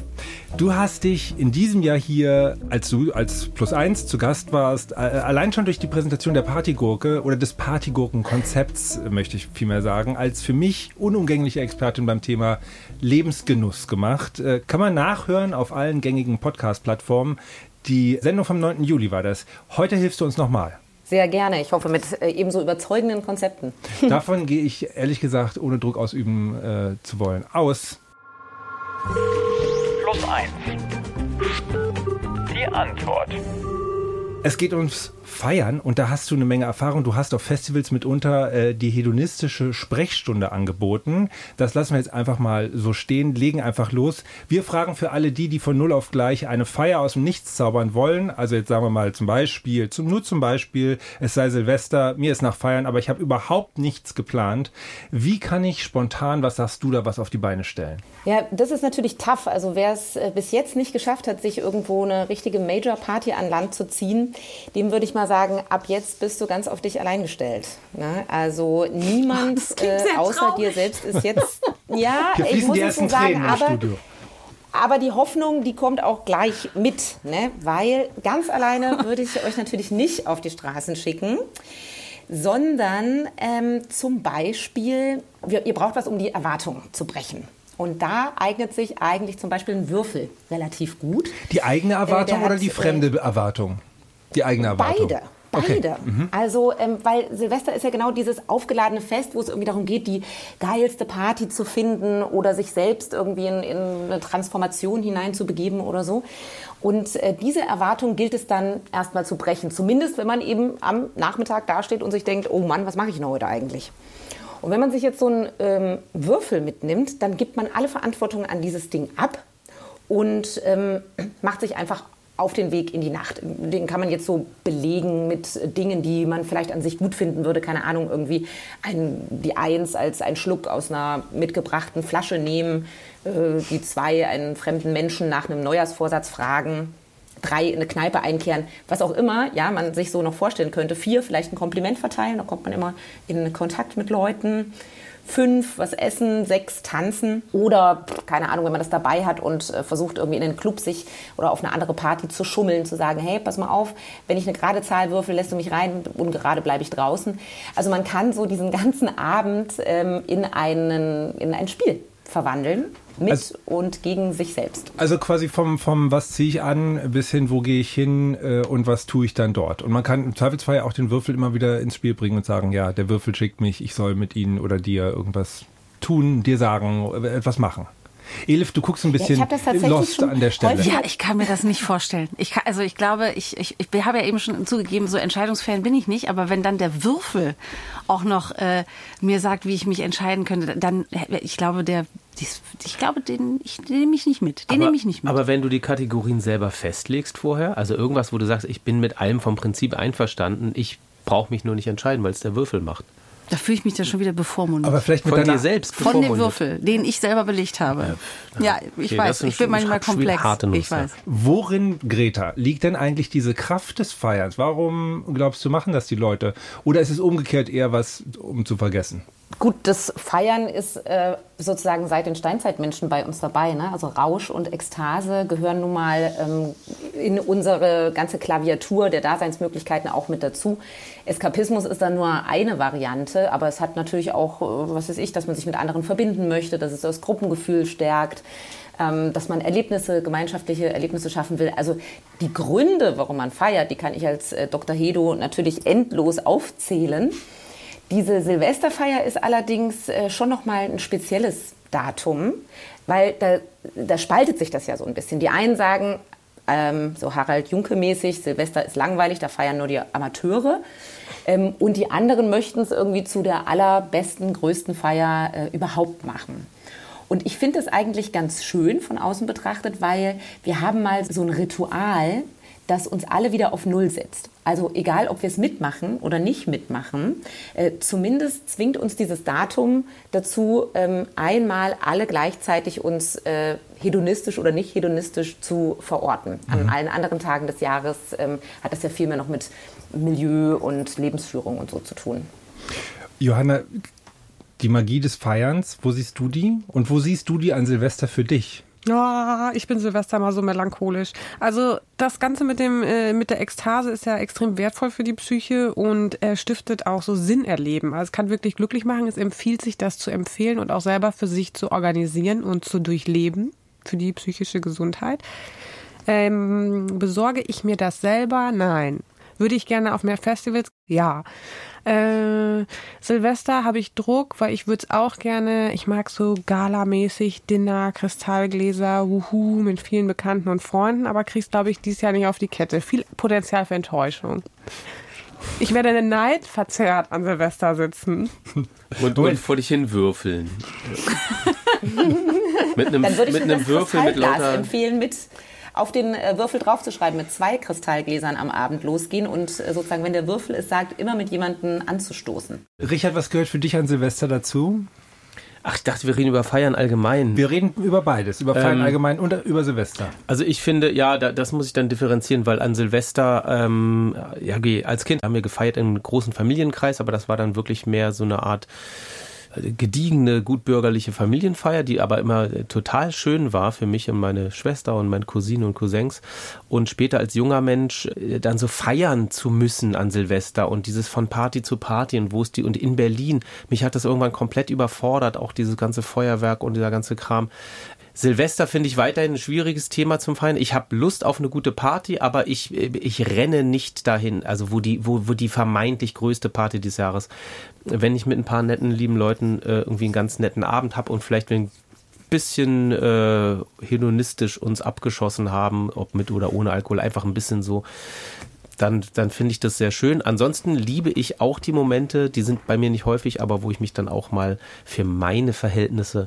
Du hast dich in diesem Jahr hier, als du als Plus eins zu Gast warst, äh, allein schon durch die Präsentation der Partygurke oder des Partygurken-Konzepts, äh, möchte ich vielmehr sagen, als für mich unumgängliche Expertin beim Thema Lebensgenuss gemacht. Äh, Kann man nachhören auf allen gängigen Podcast-Plattformen. Die Sendung vom 9. Juli war das. Heute hilfst du uns nochmal. Sehr gerne. Ich hoffe, mit äh, ebenso überzeugenden Konzepten. <laughs> Davon gehe ich ehrlich gesagt, ohne Druck ausüben äh, zu wollen, aus. Plus eins. Die Antwort. Es geht ums Feiern und da hast du eine Menge Erfahrung. Du hast auf Festivals mitunter äh, die hedonistische Sprechstunde angeboten. Das lassen wir jetzt einfach mal so stehen, legen einfach los. Wir fragen für alle die, die von null auf gleich eine Feier aus dem Nichts zaubern wollen. Also jetzt sagen wir mal zum Beispiel, zum, nur zum Beispiel, es sei Silvester, mir ist nach Feiern, aber ich habe überhaupt nichts geplant. Wie kann ich spontan, was sagst du da, was auf die Beine stellen? Ja, das ist natürlich tough. Also wer es äh, bis jetzt nicht geschafft hat, sich irgendwo eine richtige Major-Party an Land zu ziehen, dem würde ich mal sagen, ab jetzt bist du ganz auf dich allein gestellt. Ne? Also niemand äh, außer traurig. dir selbst ist jetzt. <laughs> Ja, ich muss es so sagen, aber. Aber die Hoffnung, die kommt auch gleich mit, ne? weil ganz alleine <laughs> würde ich euch natürlich nicht auf die Straßen schicken, sondern ähm, zum Beispiel, wir, ihr braucht was, um die Erwartungen zu brechen. Und da eignet sich eigentlich zum Beispiel ein Würfel relativ gut. Die eigene äh, Erwartung äh, oder die fremde Erwartung? Die eigene Erwartung. Beide. Beide. Okay. Mhm. Also, ähm, weil Silvester ist ja genau dieses aufgeladene Fest, wo es irgendwie darum geht, die geilste Party zu finden oder sich selbst irgendwie in, in eine Transformation hineinzubegeben oder so. Und äh, diese Erwartung gilt es dann erstmal zu brechen. Zumindest, wenn man eben am Nachmittag dasteht und sich denkt, oh Mann, was mache ich denn heute eigentlich? Und wenn man sich jetzt so einen ähm, Würfel mitnimmt, dann gibt man alle Verantwortung an dieses Ding ab und ähm, macht sich einfach auf den Weg in die Nacht. Den kann man jetzt so belegen mit Dingen, die man vielleicht an sich gut finden würde. Keine Ahnung, irgendwie ein, die Eins als ein Schluck aus einer mitgebrachten Flasche nehmen, äh, die Zwei einen fremden Menschen nach einem Neujahrsvorsatz fragen, drei in eine Kneipe einkehren, was auch immer, ja, man sich so noch vorstellen könnte. Vier, vielleicht ein Kompliment verteilen, da kommt man immer in Kontakt mit Leuten fünf was essen, sechs tanzen oder keine Ahnung, wenn man das dabei hat und äh, versucht irgendwie in den Club sich oder auf eine andere Party zu schummeln, zu sagen, hey, pass mal auf, wenn ich eine gerade Zahl würfel, lässt du mich rein, ungerade bleibe ich draußen. Also man kann so diesen ganzen Abend ähm, in, einen, in ein Spiel verwandeln mit also, und gegen sich selbst. Also quasi vom, vom was ziehe ich an bis hin, wo gehe ich hin äh, und was tue ich dann dort. Und man kann im Zweifelsfall auch den Würfel immer wieder ins Spiel bringen und sagen, ja, der Würfel schickt mich, ich soll mit ihnen oder dir irgendwas tun, dir sagen, etwas machen. Elif, du guckst ein bisschen ja, lost an der Stelle. Ja, ich kann mir das nicht vorstellen. Ich kann, also ich glaube, ich, ich, ich habe ja eben schon zugegeben, so Entscheidungsfan bin ich nicht, aber wenn dann der Würfel auch noch äh, mir sagt, wie ich mich entscheiden könnte, dann, ich glaube, der, ich glaube, den, ich, den nehme ich nicht mit. Den nehme ich nicht mit. Aber wenn du die Kategorien selber festlegst vorher, also irgendwas, wo du sagst, ich bin mit allem vom Prinzip einverstanden, ich brauche mich nur nicht entscheiden, weil es der Würfel macht. Da fühle ich mich dann schon wieder bevormundet. Aber vielleicht mit von dir selbst Von dem Würfel, den ich selber belegt habe. Ja, ja ich okay, weiß, ich bin manchmal komplex. Ich weiß. Worin, Greta, liegt denn eigentlich diese Kraft des Feierns? Warum glaubst du, machen das die Leute? Oder ist es umgekehrt eher was, um zu vergessen? Gut, das Feiern ist äh, sozusagen seit den Steinzeitmenschen bei uns dabei. Ne? Also Rausch und Ekstase gehören nun mal ähm, in unsere ganze Klaviatur der Daseinsmöglichkeiten auch mit dazu. Eskapismus ist dann nur eine Variante, aber es hat natürlich auch, äh, was weiß ich, dass man sich mit anderen verbinden möchte, dass es das Gruppengefühl stärkt, ähm, dass man Erlebnisse, gemeinschaftliche Erlebnisse schaffen will. Also die Gründe, warum man feiert, die kann ich als äh, Dr. Hedo natürlich endlos aufzählen. Diese Silvesterfeier ist allerdings äh, schon noch mal ein spezielles Datum, weil da, da spaltet sich das ja so ein bisschen. Die einen sagen, ähm, so Harald Junke-mäßig, Silvester ist langweilig, da feiern nur die Amateure. Ähm, und die anderen möchten es irgendwie zu der allerbesten, größten Feier äh, überhaupt machen. Und ich finde es eigentlich ganz schön von außen betrachtet, weil wir haben mal so ein Ritual, das uns alle wieder auf Null setzt. Also egal, ob wir es mitmachen oder nicht mitmachen, äh, zumindest zwingt uns dieses Datum dazu, ähm, einmal alle gleichzeitig uns äh, hedonistisch oder nicht hedonistisch zu verorten. Mhm. An allen anderen Tagen des Jahres ähm, hat das ja viel mehr noch mit Milieu und Lebensführung und so zu tun. Johanna, die Magie des Feierns, wo siehst du die? Und wo siehst du die an Silvester für dich? Oh, ich bin Silvester mal so melancholisch. Also das Ganze mit dem äh, mit der Ekstase ist ja extrem wertvoll für die Psyche und er stiftet auch so Sinn erleben. Also es kann wirklich glücklich machen. Es empfiehlt sich, das zu empfehlen und auch selber für sich zu organisieren und zu durchleben für die psychische Gesundheit. Ähm, besorge ich mir das selber? Nein. Würde ich gerne auf mehr Festivals? Ja. Äh, Silvester habe ich Druck, weil ich würde es auch gerne, ich mag so galamäßig Dinner, Kristallgläser, wuhu, mit vielen Bekannten und Freunden, aber krieg's, glaube ich, dieses Jahr nicht auf die Kette. Viel Potenzial für Enttäuschung. Ich werde in Neid verzerrt an Silvester sitzen. Und, und vor dich hin würfeln. <laughs> mit einem, Dann würde ich mit einem Würfel mit lauter empfehlen, mit auf den äh, Würfel draufzuschreiben, mit zwei Kristallgläsern am Abend losgehen und äh, sozusagen, wenn der Würfel es sagt, immer mit jemandem anzustoßen. Richard, was gehört für dich an Silvester dazu? Ach, ich dachte, wir reden über Feiern allgemein. Wir reden über beides, über Feiern ähm, allgemein und über Silvester. Also ich finde, ja, da, das muss ich dann differenzieren, weil an Silvester, ähm, ja, als Kind haben wir gefeiert im großen Familienkreis, aber das war dann wirklich mehr so eine Art gediegene, gutbürgerliche Familienfeier, die aber immer total schön war für mich und meine Schwester und meine Cousine und Cousins. Und später als junger Mensch äh, dann so feiern zu müssen an Silvester und dieses von Party zu Party und wo ist die und in Berlin, mich hat das irgendwann komplett überfordert, auch dieses ganze Feuerwerk und dieser ganze Kram. Silvester finde ich weiterhin ein schwieriges Thema zum Feiern. Ich habe Lust auf eine gute Party, aber ich, ich renne nicht dahin. Also wo die, wo, wo die vermeintlich größte Party des Jahres. Wenn ich mit ein paar netten, lieben Leuten äh, irgendwie einen ganz netten Abend habe und vielleicht ein bisschen äh, hedonistisch uns abgeschossen haben, ob mit oder ohne Alkohol, einfach ein bisschen so, dann, dann finde ich das sehr schön. Ansonsten liebe ich auch die Momente, die sind bei mir nicht häufig, aber wo ich mich dann auch mal für meine Verhältnisse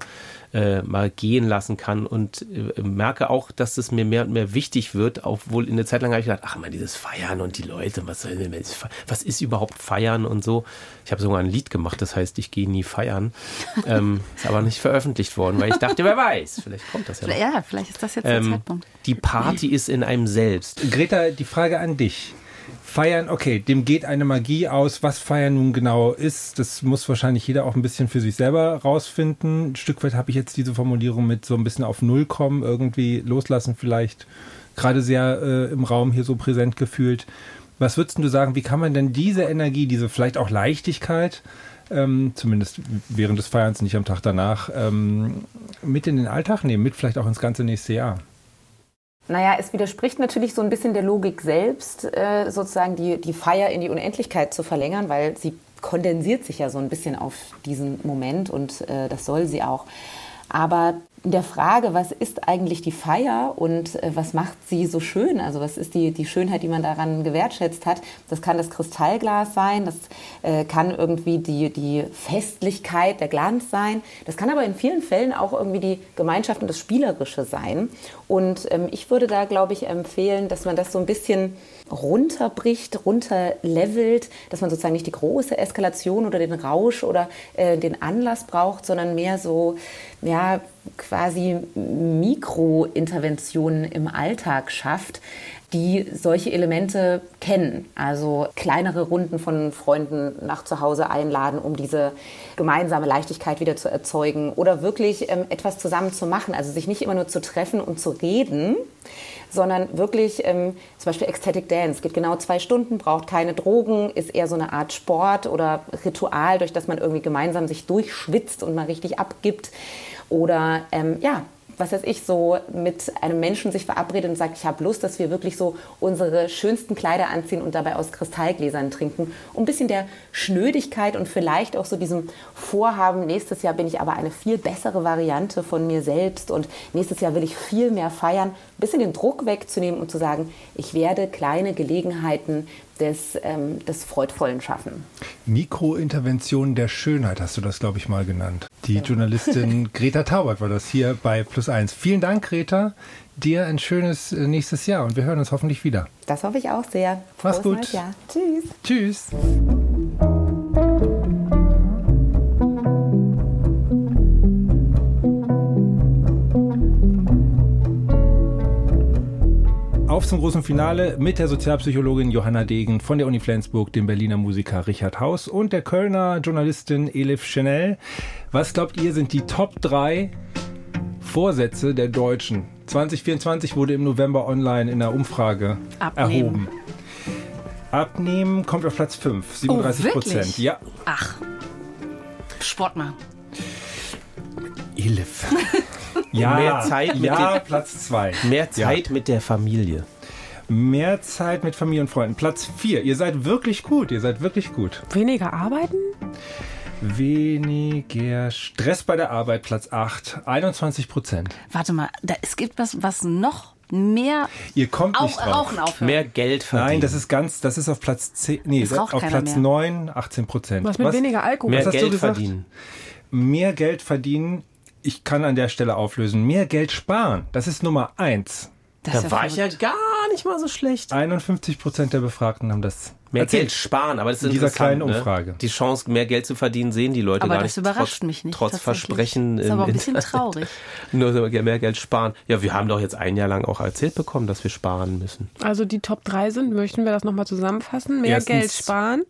äh, mal gehen lassen kann und äh, merke auch, dass es mir mehr und mehr wichtig wird, obwohl in der Zeit lang habe ich gedacht, ach man, dieses Feiern und die Leute, was, was ist überhaupt Feiern und so. Ich habe sogar ein Lied gemacht, das heißt, ich gehe nie feiern. <laughs> ähm, ist aber nicht veröffentlicht worden, weil ich dachte, wer weiß, vielleicht kommt das ja noch. Ja, vielleicht ist das jetzt der ähm, Zeitpunkt. Die Party ist in einem selbst. Greta, die Frage an dich. Feiern, okay, dem geht eine Magie aus. Was Feiern nun genau ist, das muss wahrscheinlich jeder auch ein bisschen für sich selber rausfinden. Ein Stück weit habe ich jetzt diese Formulierung mit so ein bisschen auf Null kommen, irgendwie loslassen vielleicht gerade sehr äh, im Raum hier so präsent gefühlt. Was würdest du sagen, wie kann man denn diese Energie, diese vielleicht auch Leichtigkeit, ähm, zumindest während des Feierns, nicht am Tag danach, ähm, mit in den Alltag nehmen, mit vielleicht auch ins ganze nächste Jahr? Naja, es widerspricht natürlich so ein bisschen der Logik selbst, äh, sozusagen die, die Feier in die Unendlichkeit zu verlängern, weil sie kondensiert sich ja so ein bisschen auf diesen Moment und äh, das soll sie auch. Aber in der Frage, was ist eigentlich die Feier und äh, was macht sie so schön? Also was ist die, die Schönheit, die man daran gewertschätzt hat? Das kann das Kristallglas sein, das äh, kann irgendwie die, die Festlichkeit, der Glanz sein. Das kann aber in vielen Fällen auch irgendwie die Gemeinschaft und das Spielerische sein. Und ähm, ich würde da, glaube ich, empfehlen, dass man das so ein bisschen runterbricht, runterlevelt, dass man sozusagen nicht die große Eskalation oder den Rausch oder äh, den Anlass braucht, sondern mehr so, ja, quasi Mikrointerventionen im Alltag schafft, die solche Elemente kennen. Also kleinere Runden von Freunden nach zu Hause einladen, um diese gemeinsame Leichtigkeit wieder zu erzeugen oder wirklich ähm, etwas zusammen zu machen. Also sich nicht immer nur zu treffen und zu reden, sondern wirklich ähm, zum Beispiel Ecstatic Dance geht genau zwei Stunden, braucht keine Drogen, ist eher so eine Art Sport oder Ritual, durch das man irgendwie gemeinsam sich durchschwitzt und mal richtig abgibt. Oder ähm, ja, was weiß ich, so mit einem Menschen sich verabredet und sagt, ich habe Lust, dass wir wirklich so unsere schönsten Kleider anziehen und dabei aus Kristallgläsern trinken. Um ein bisschen der Schnödigkeit und vielleicht auch so diesem Vorhaben, nächstes Jahr bin ich aber eine viel bessere Variante von mir selbst und nächstes Jahr will ich viel mehr feiern, ein bisschen den Druck wegzunehmen und zu sagen, ich werde kleine Gelegenheiten des, ähm, des freudvollen Schaffen. Mikrointervention der Schönheit hast du das, glaube ich, mal genannt. Die ja. Journalistin <laughs> Greta Taubert war das hier bei Plus Eins. Vielen Dank, Greta. Dir ein schönes äh, nächstes Jahr und wir hören uns hoffentlich wieder. Das hoffe ich auch sehr. Mach's gut. Tschüss. Tschüss. Auf zum großen Finale mit der Sozialpsychologin Johanna Degen von der Uni Flensburg, dem Berliner Musiker Richard Haus und der Kölner Journalistin Elif Chanel. Was glaubt ihr, sind die Top 3 Vorsätze der Deutschen? 2024 wurde im November online in einer Umfrage Abnehmen. erhoben. Abnehmen kommt auf Platz 5, 37 Prozent. Oh, ja. Ach, Sport machen. Elif. <laughs> Ja, mehr Zeit mit ja, den, Platz zwei. Mehr Zeit ja. mit der Familie. Mehr Zeit mit Familie und Freunden. Platz 4. Ihr seid wirklich gut. Ihr seid wirklich gut. Weniger arbeiten? Weniger Stress bei der Arbeit. Platz 8. 21 Prozent. Warte mal, da, es gibt was, was noch mehr Ihr kommt nicht auch, drauf. Rauchen aufhören. Mehr Geld verdienen. Nein, das ist ganz, das ist auf Platz 10, nee, auf Platz mehr. 9, 18 Prozent. Was mit weniger Alkohol? mehr was hast du Geld gesagt? verdienen. Mehr Geld verdienen, ich kann an der Stelle auflösen. Mehr Geld sparen, das ist Nummer 1. Das Da ja war ich ja gar nicht mal so schlecht. 51 Prozent der Befragten haben das Mehr erzählt. Geld sparen, aber das ist In dieser kleinen Umfrage. Ne? Die Chance, mehr Geld zu verdienen, sehen die Leute Aber gar das nicht. überrascht trotz, mich nicht. Trotz. Versprechen. Das ist aber ein bisschen Internet. traurig. <laughs> Nur mehr Geld sparen. Ja, wir haben doch jetzt ein Jahr lang auch erzählt bekommen, dass wir sparen müssen. Also die Top 3 sind, möchten wir das nochmal zusammenfassen? Mehr Erstens- Geld sparen.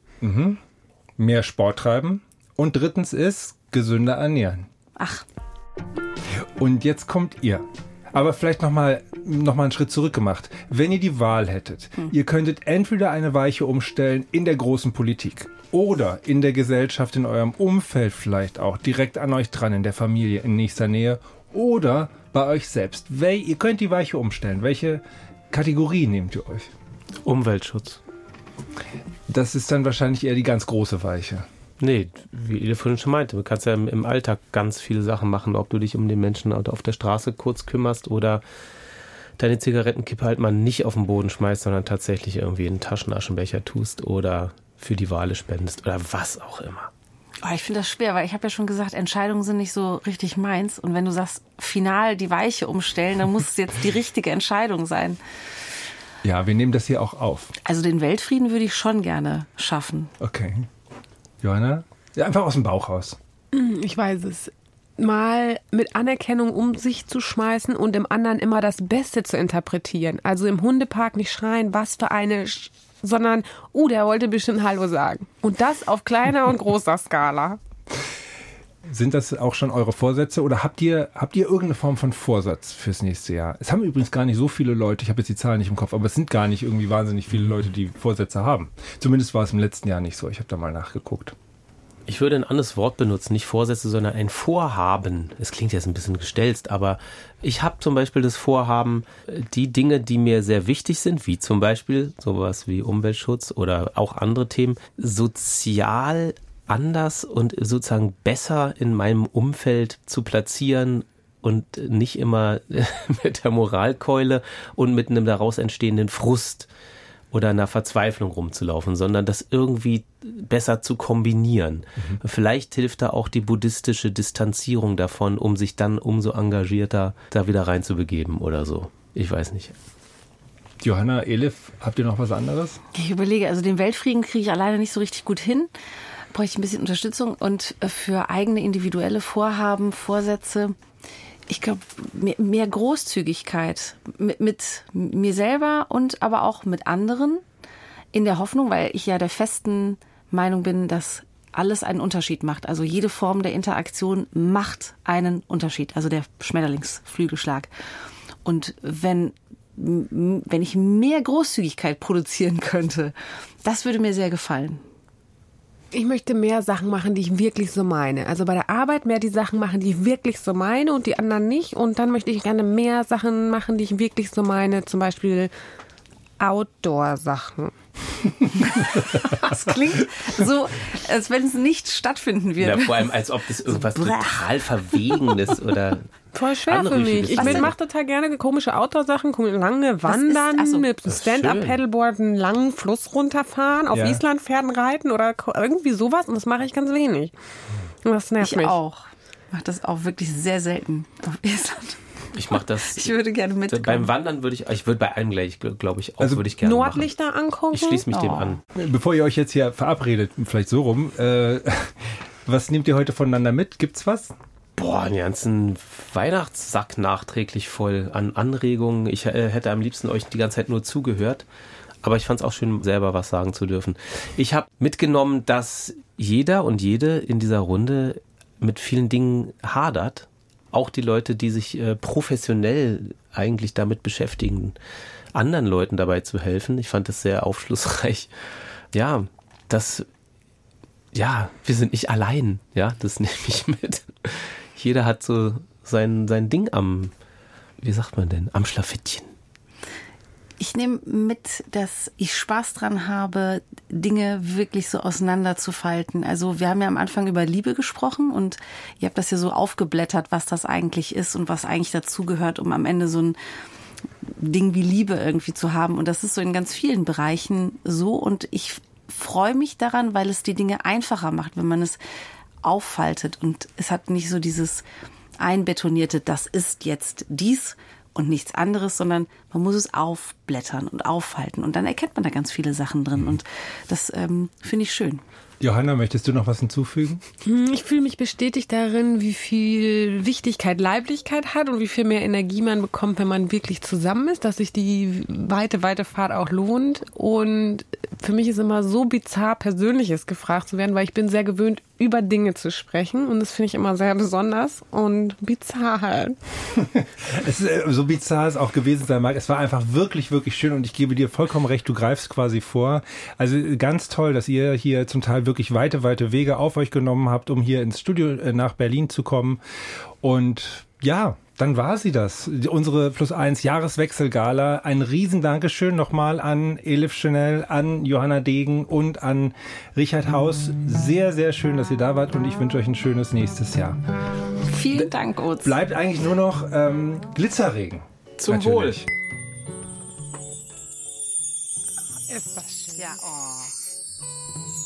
Mehr Sport treiben. Und drittens ist gesünder ernähren. Ach, Und jetzt kommt ihr. Aber vielleicht nochmal noch mal einen Schritt zurück gemacht. Wenn ihr die Wahl hättet, ihr könntet entweder eine Weiche umstellen in der großen Politik oder in der Gesellschaft, in eurem Umfeld vielleicht auch, direkt an euch dran, in der Familie, in nächster Nähe oder bei euch selbst. Wel ihr könnt die Weiche umstellen. Welche Kategorie nehmt ihr euch? Umweltschutz. Das ist dann wahrscheinlich eher die ganz große Weiche. Nee, wie ihr vorhin schon meinte, du kannst ja im, im Alltag ganz viele Sachen machen, ob du dich um den Menschen auf der Straße kurz kümmerst oder deine Zigarettenkippe halt mal nicht auf den Boden schmeißt, sondern tatsächlich irgendwie in einen Taschenaschenbecher tust oder für die Wale spendest oder was auch immer. Oh, ich finde das schwer, weil ich habe ja schon gesagt, Entscheidungen sind nicht so richtig meins. Und wenn du sagst, final die Weiche umstellen, dann muss es jetzt die richtige Entscheidung sein. Ja, wir nehmen das hier auch auf. Also den Weltfrieden würde ich schon gerne schaffen. Okay. Johanna? Ja, einfach aus dem Bauch raus. Ich weiß es. Mal mit Anerkennung um sich zu schmeißen und im anderen immer das Beste zu interpretieren. Also im Hundepark nicht schreien, was für eine, Sch sondern, uh, der wollte bestimmt Hallo sagen. Und das auf kleiner und großer Skala. Sind das auch schon eure Vorsätze oder habt ihr, habt ihr irgendeine Form von Vorsatz fürs nächste Jahr? Es haben übrigens gar nicht so viele Leute, ich habe jetzt die Zahlen nicht im Kopf, aber es sind gar nicht irgendwie wahnsinnig viele Leute, die Vorsätze haben. Zumindest war es im letzten Jahr nicht so. Ich habe da mal nachgeguckt. Ich würde ein anderes Wort benutzen, nicht Vorsätze, sondern ein Vorhaben. Es klingt jetzt ein bisschen gestelzt, aber ich habe zum Beispiel das Vorhaben, die Dinge, die mir sehr wichtig sind, wie zum Beispiel sowas wie Umweltschutz oder auch andere Themen, sozial anders und sozusagen besser in meinem Umfeld zu platzieren und nicht immer <laughs> mit der Moralkeule und mit einem daraus entstehenden Frust oder einer Verzweiflung rumzulaufen, sondern das irgendwie besser zu kombinieren. Vielleicht hilft da auch die buddhistische Distanzierung davon, um sich dann umso engagierter da wieder reinzubegeben oder so. Ich weiß nicht. Johanna, Elif, habt ihr noch was anderes? Ich überlege, also den Weltfrieden kriege ich alleine nicht so richtig gut hin. Bräuchte ich ein bisschen Unterstützung und äh, für eigene individuelle Vorhaben, Vorsätze. Ich glaube, mehr, mehr Großzügigkeit mit, mit mir selber und aber auch mit anderen in der Hoffnung, weil ich ja der festen Meinung bin, dass alles einen Unterschied macht. Also jede Form der Interaktion macht einen Unterschied. Also der Schmetterlingsflügelschlag. Und wenn, wenn ich mehr Großzügigkeit produzieren könnte, das würde mir sehr gefallen. Ich möchte mehr Sachen machen, die ich wirklich so meine. Also bei der Arbeit mehr die Sachen machen, die ich wirklich so meine und die anderen nicht. Und dann möchte ich gerne mehr Sachen machen, die ich wirklich so meine. Zum Beispiel Outdoor-Sachen. <laughs> Das klingt so, als wenn es nicht stattfinden Ja, wird. vor allem, als ob das irgendwas Blech. total Verwegenes oder <laughs> Voll schwer für mich. Ich mache total gerne komische Outdoor-Sachen, komme lange ist- wandern, ach so. mit ist. Stand-Up-Paddleboard einen langen Fluss runterfahren, auf Ja. Islandpferden reiten oder irgendwie sowas. Und das mache ich ganz wenig. Und das nervt Ich mich. auch. Ich mache das auch wirklich sehr selten auf Island. Ich mache das. Ich würde gerne mitkommen. beim Wandern würde ich, ich würde bei allem gleich, glaube ich, auch Also würde ich gerne machen. Nordlichter angucken. Ich schließe mich dem Oh. an. Bevor ihr euch jetzt hier verabredet, vielleicht so rum, äh, <laughs> was nehmt ihr heute voneinander mit? Gibt's was? Boah, einen ganzen Weihnachtssack nachträglich voll an Anregungen. Ich äh, hätte am liebsten euch die ganze Zeit nur zugehört. Aber ich fand es auch schön, selber was sagen zu dürfen. Ich habe mitgenommen, dass jeder und jede in dieser Runde mit vielen Dingen hadert. Auch die Leute, die sich äh, professionell eigentlich damit beschäftigen, anderen Leuten dabei zu helfen. Ich fand das sehr aufschlussreich. Ja, das ja, wir sind nicht allein. Ja, das <laughs> nehme ich mit. Jeder hat so sein, sein Ding am, wie sagt man denn, am Schlafittchen. Ich nehme mit, dass ich Spaß dran habe, Dinge wirklich so auseinanderzufalten. Also wir haben ja am Anfang über Liebe gesprochen und ihr habt das ja so aufgeblättert, was das eigentlich ist und was eigentlich dazugehört, um am Ende so ein Ding wie Liebe irgendwie zu haben. Und das ist so in ganz vielen Bereichen so. Und ich freue mich daran, weil es die Dinge einfacher macht, wenn man es auffaltet. Und es hat nicht so dieses einbetonierte, das ist jetzt dies, und nichts anderes, sondern man muss es aufblättern und aufhalten und dann erkennt man da ganz viele Sachen drin und das ähm, finde ich schön. Johanna, möchtest du noch was hinzufügen? Hm, ich fühle mich bestätigt darin, wie viel Wichtigkeit Leiblichkeit hat und wie viel mehr Energie man bekommt, wenn man wirklich zusammen ist, dass sich die weite, weite Fahrt auch lohnt. Und für mich ist immer so bizarr Persönliches gefragt zu werden, weil ich bin sehr gewöhnt, über Dinge zu sprechen und das finde ich immer sehr besonders und bizarr halt. <laughs> es ist, äh, so bizarr es auch gewesen sein mag, es war einfach wirklich, wirklich schön und ich gebe dir vollkommen recht, du greifst quasi vor. Also ganz toll, dass ihr hier zum Teil wirklich weite, weite Wege auf euch genommen habt, um hier ins Studio äh, nach Berlin zu kommen und ja, dann war sie das. Unsere Plus 1 Jahreswechselgala. Ein riesen Dankeschön nochmal an Elif Chanel, an Johanna Degen und an Richard Haus. Sehr, sehr schön, dass ihr da wart und ich wünsche euch ein schönes nächstes Jahr. Vielen Dank, Oz. Bleibt eigentlich nur noch ähm, Glitzerregen. Zum Natürlich. Wohl. Ist das schön. Ja, oh.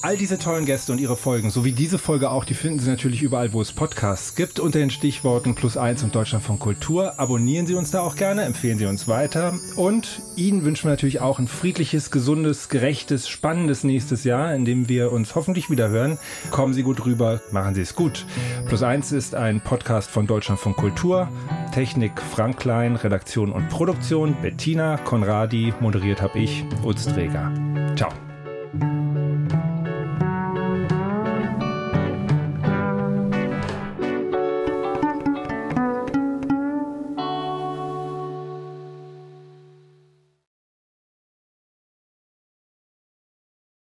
All diese tollen Gäste und ihre Folgen, sowie diese Folge auch, die finden Sie natürlich überall, wo es Podcasts gibt, unter den Stichworten Plus 1 und Deutschland von Kultur. Abonnieren Sie uns da auch gerne, empfehlen Sie uns weiter. Und Ihnen wünschen wir natürlich auch ein friedliches, gesundes, gerechtes, spannendes nächstes Jahr, in dem wir uns hoffentlich wieder hören. Kommen Sie gut rüber, machen Sie es gut. Plus 1 ist ein Podcast von Deutschland von Kultur. Technik Frank Klein, Redaktion und Produktion Bettina Konradi, moderiert habe ich, Utz Träger. Ciao.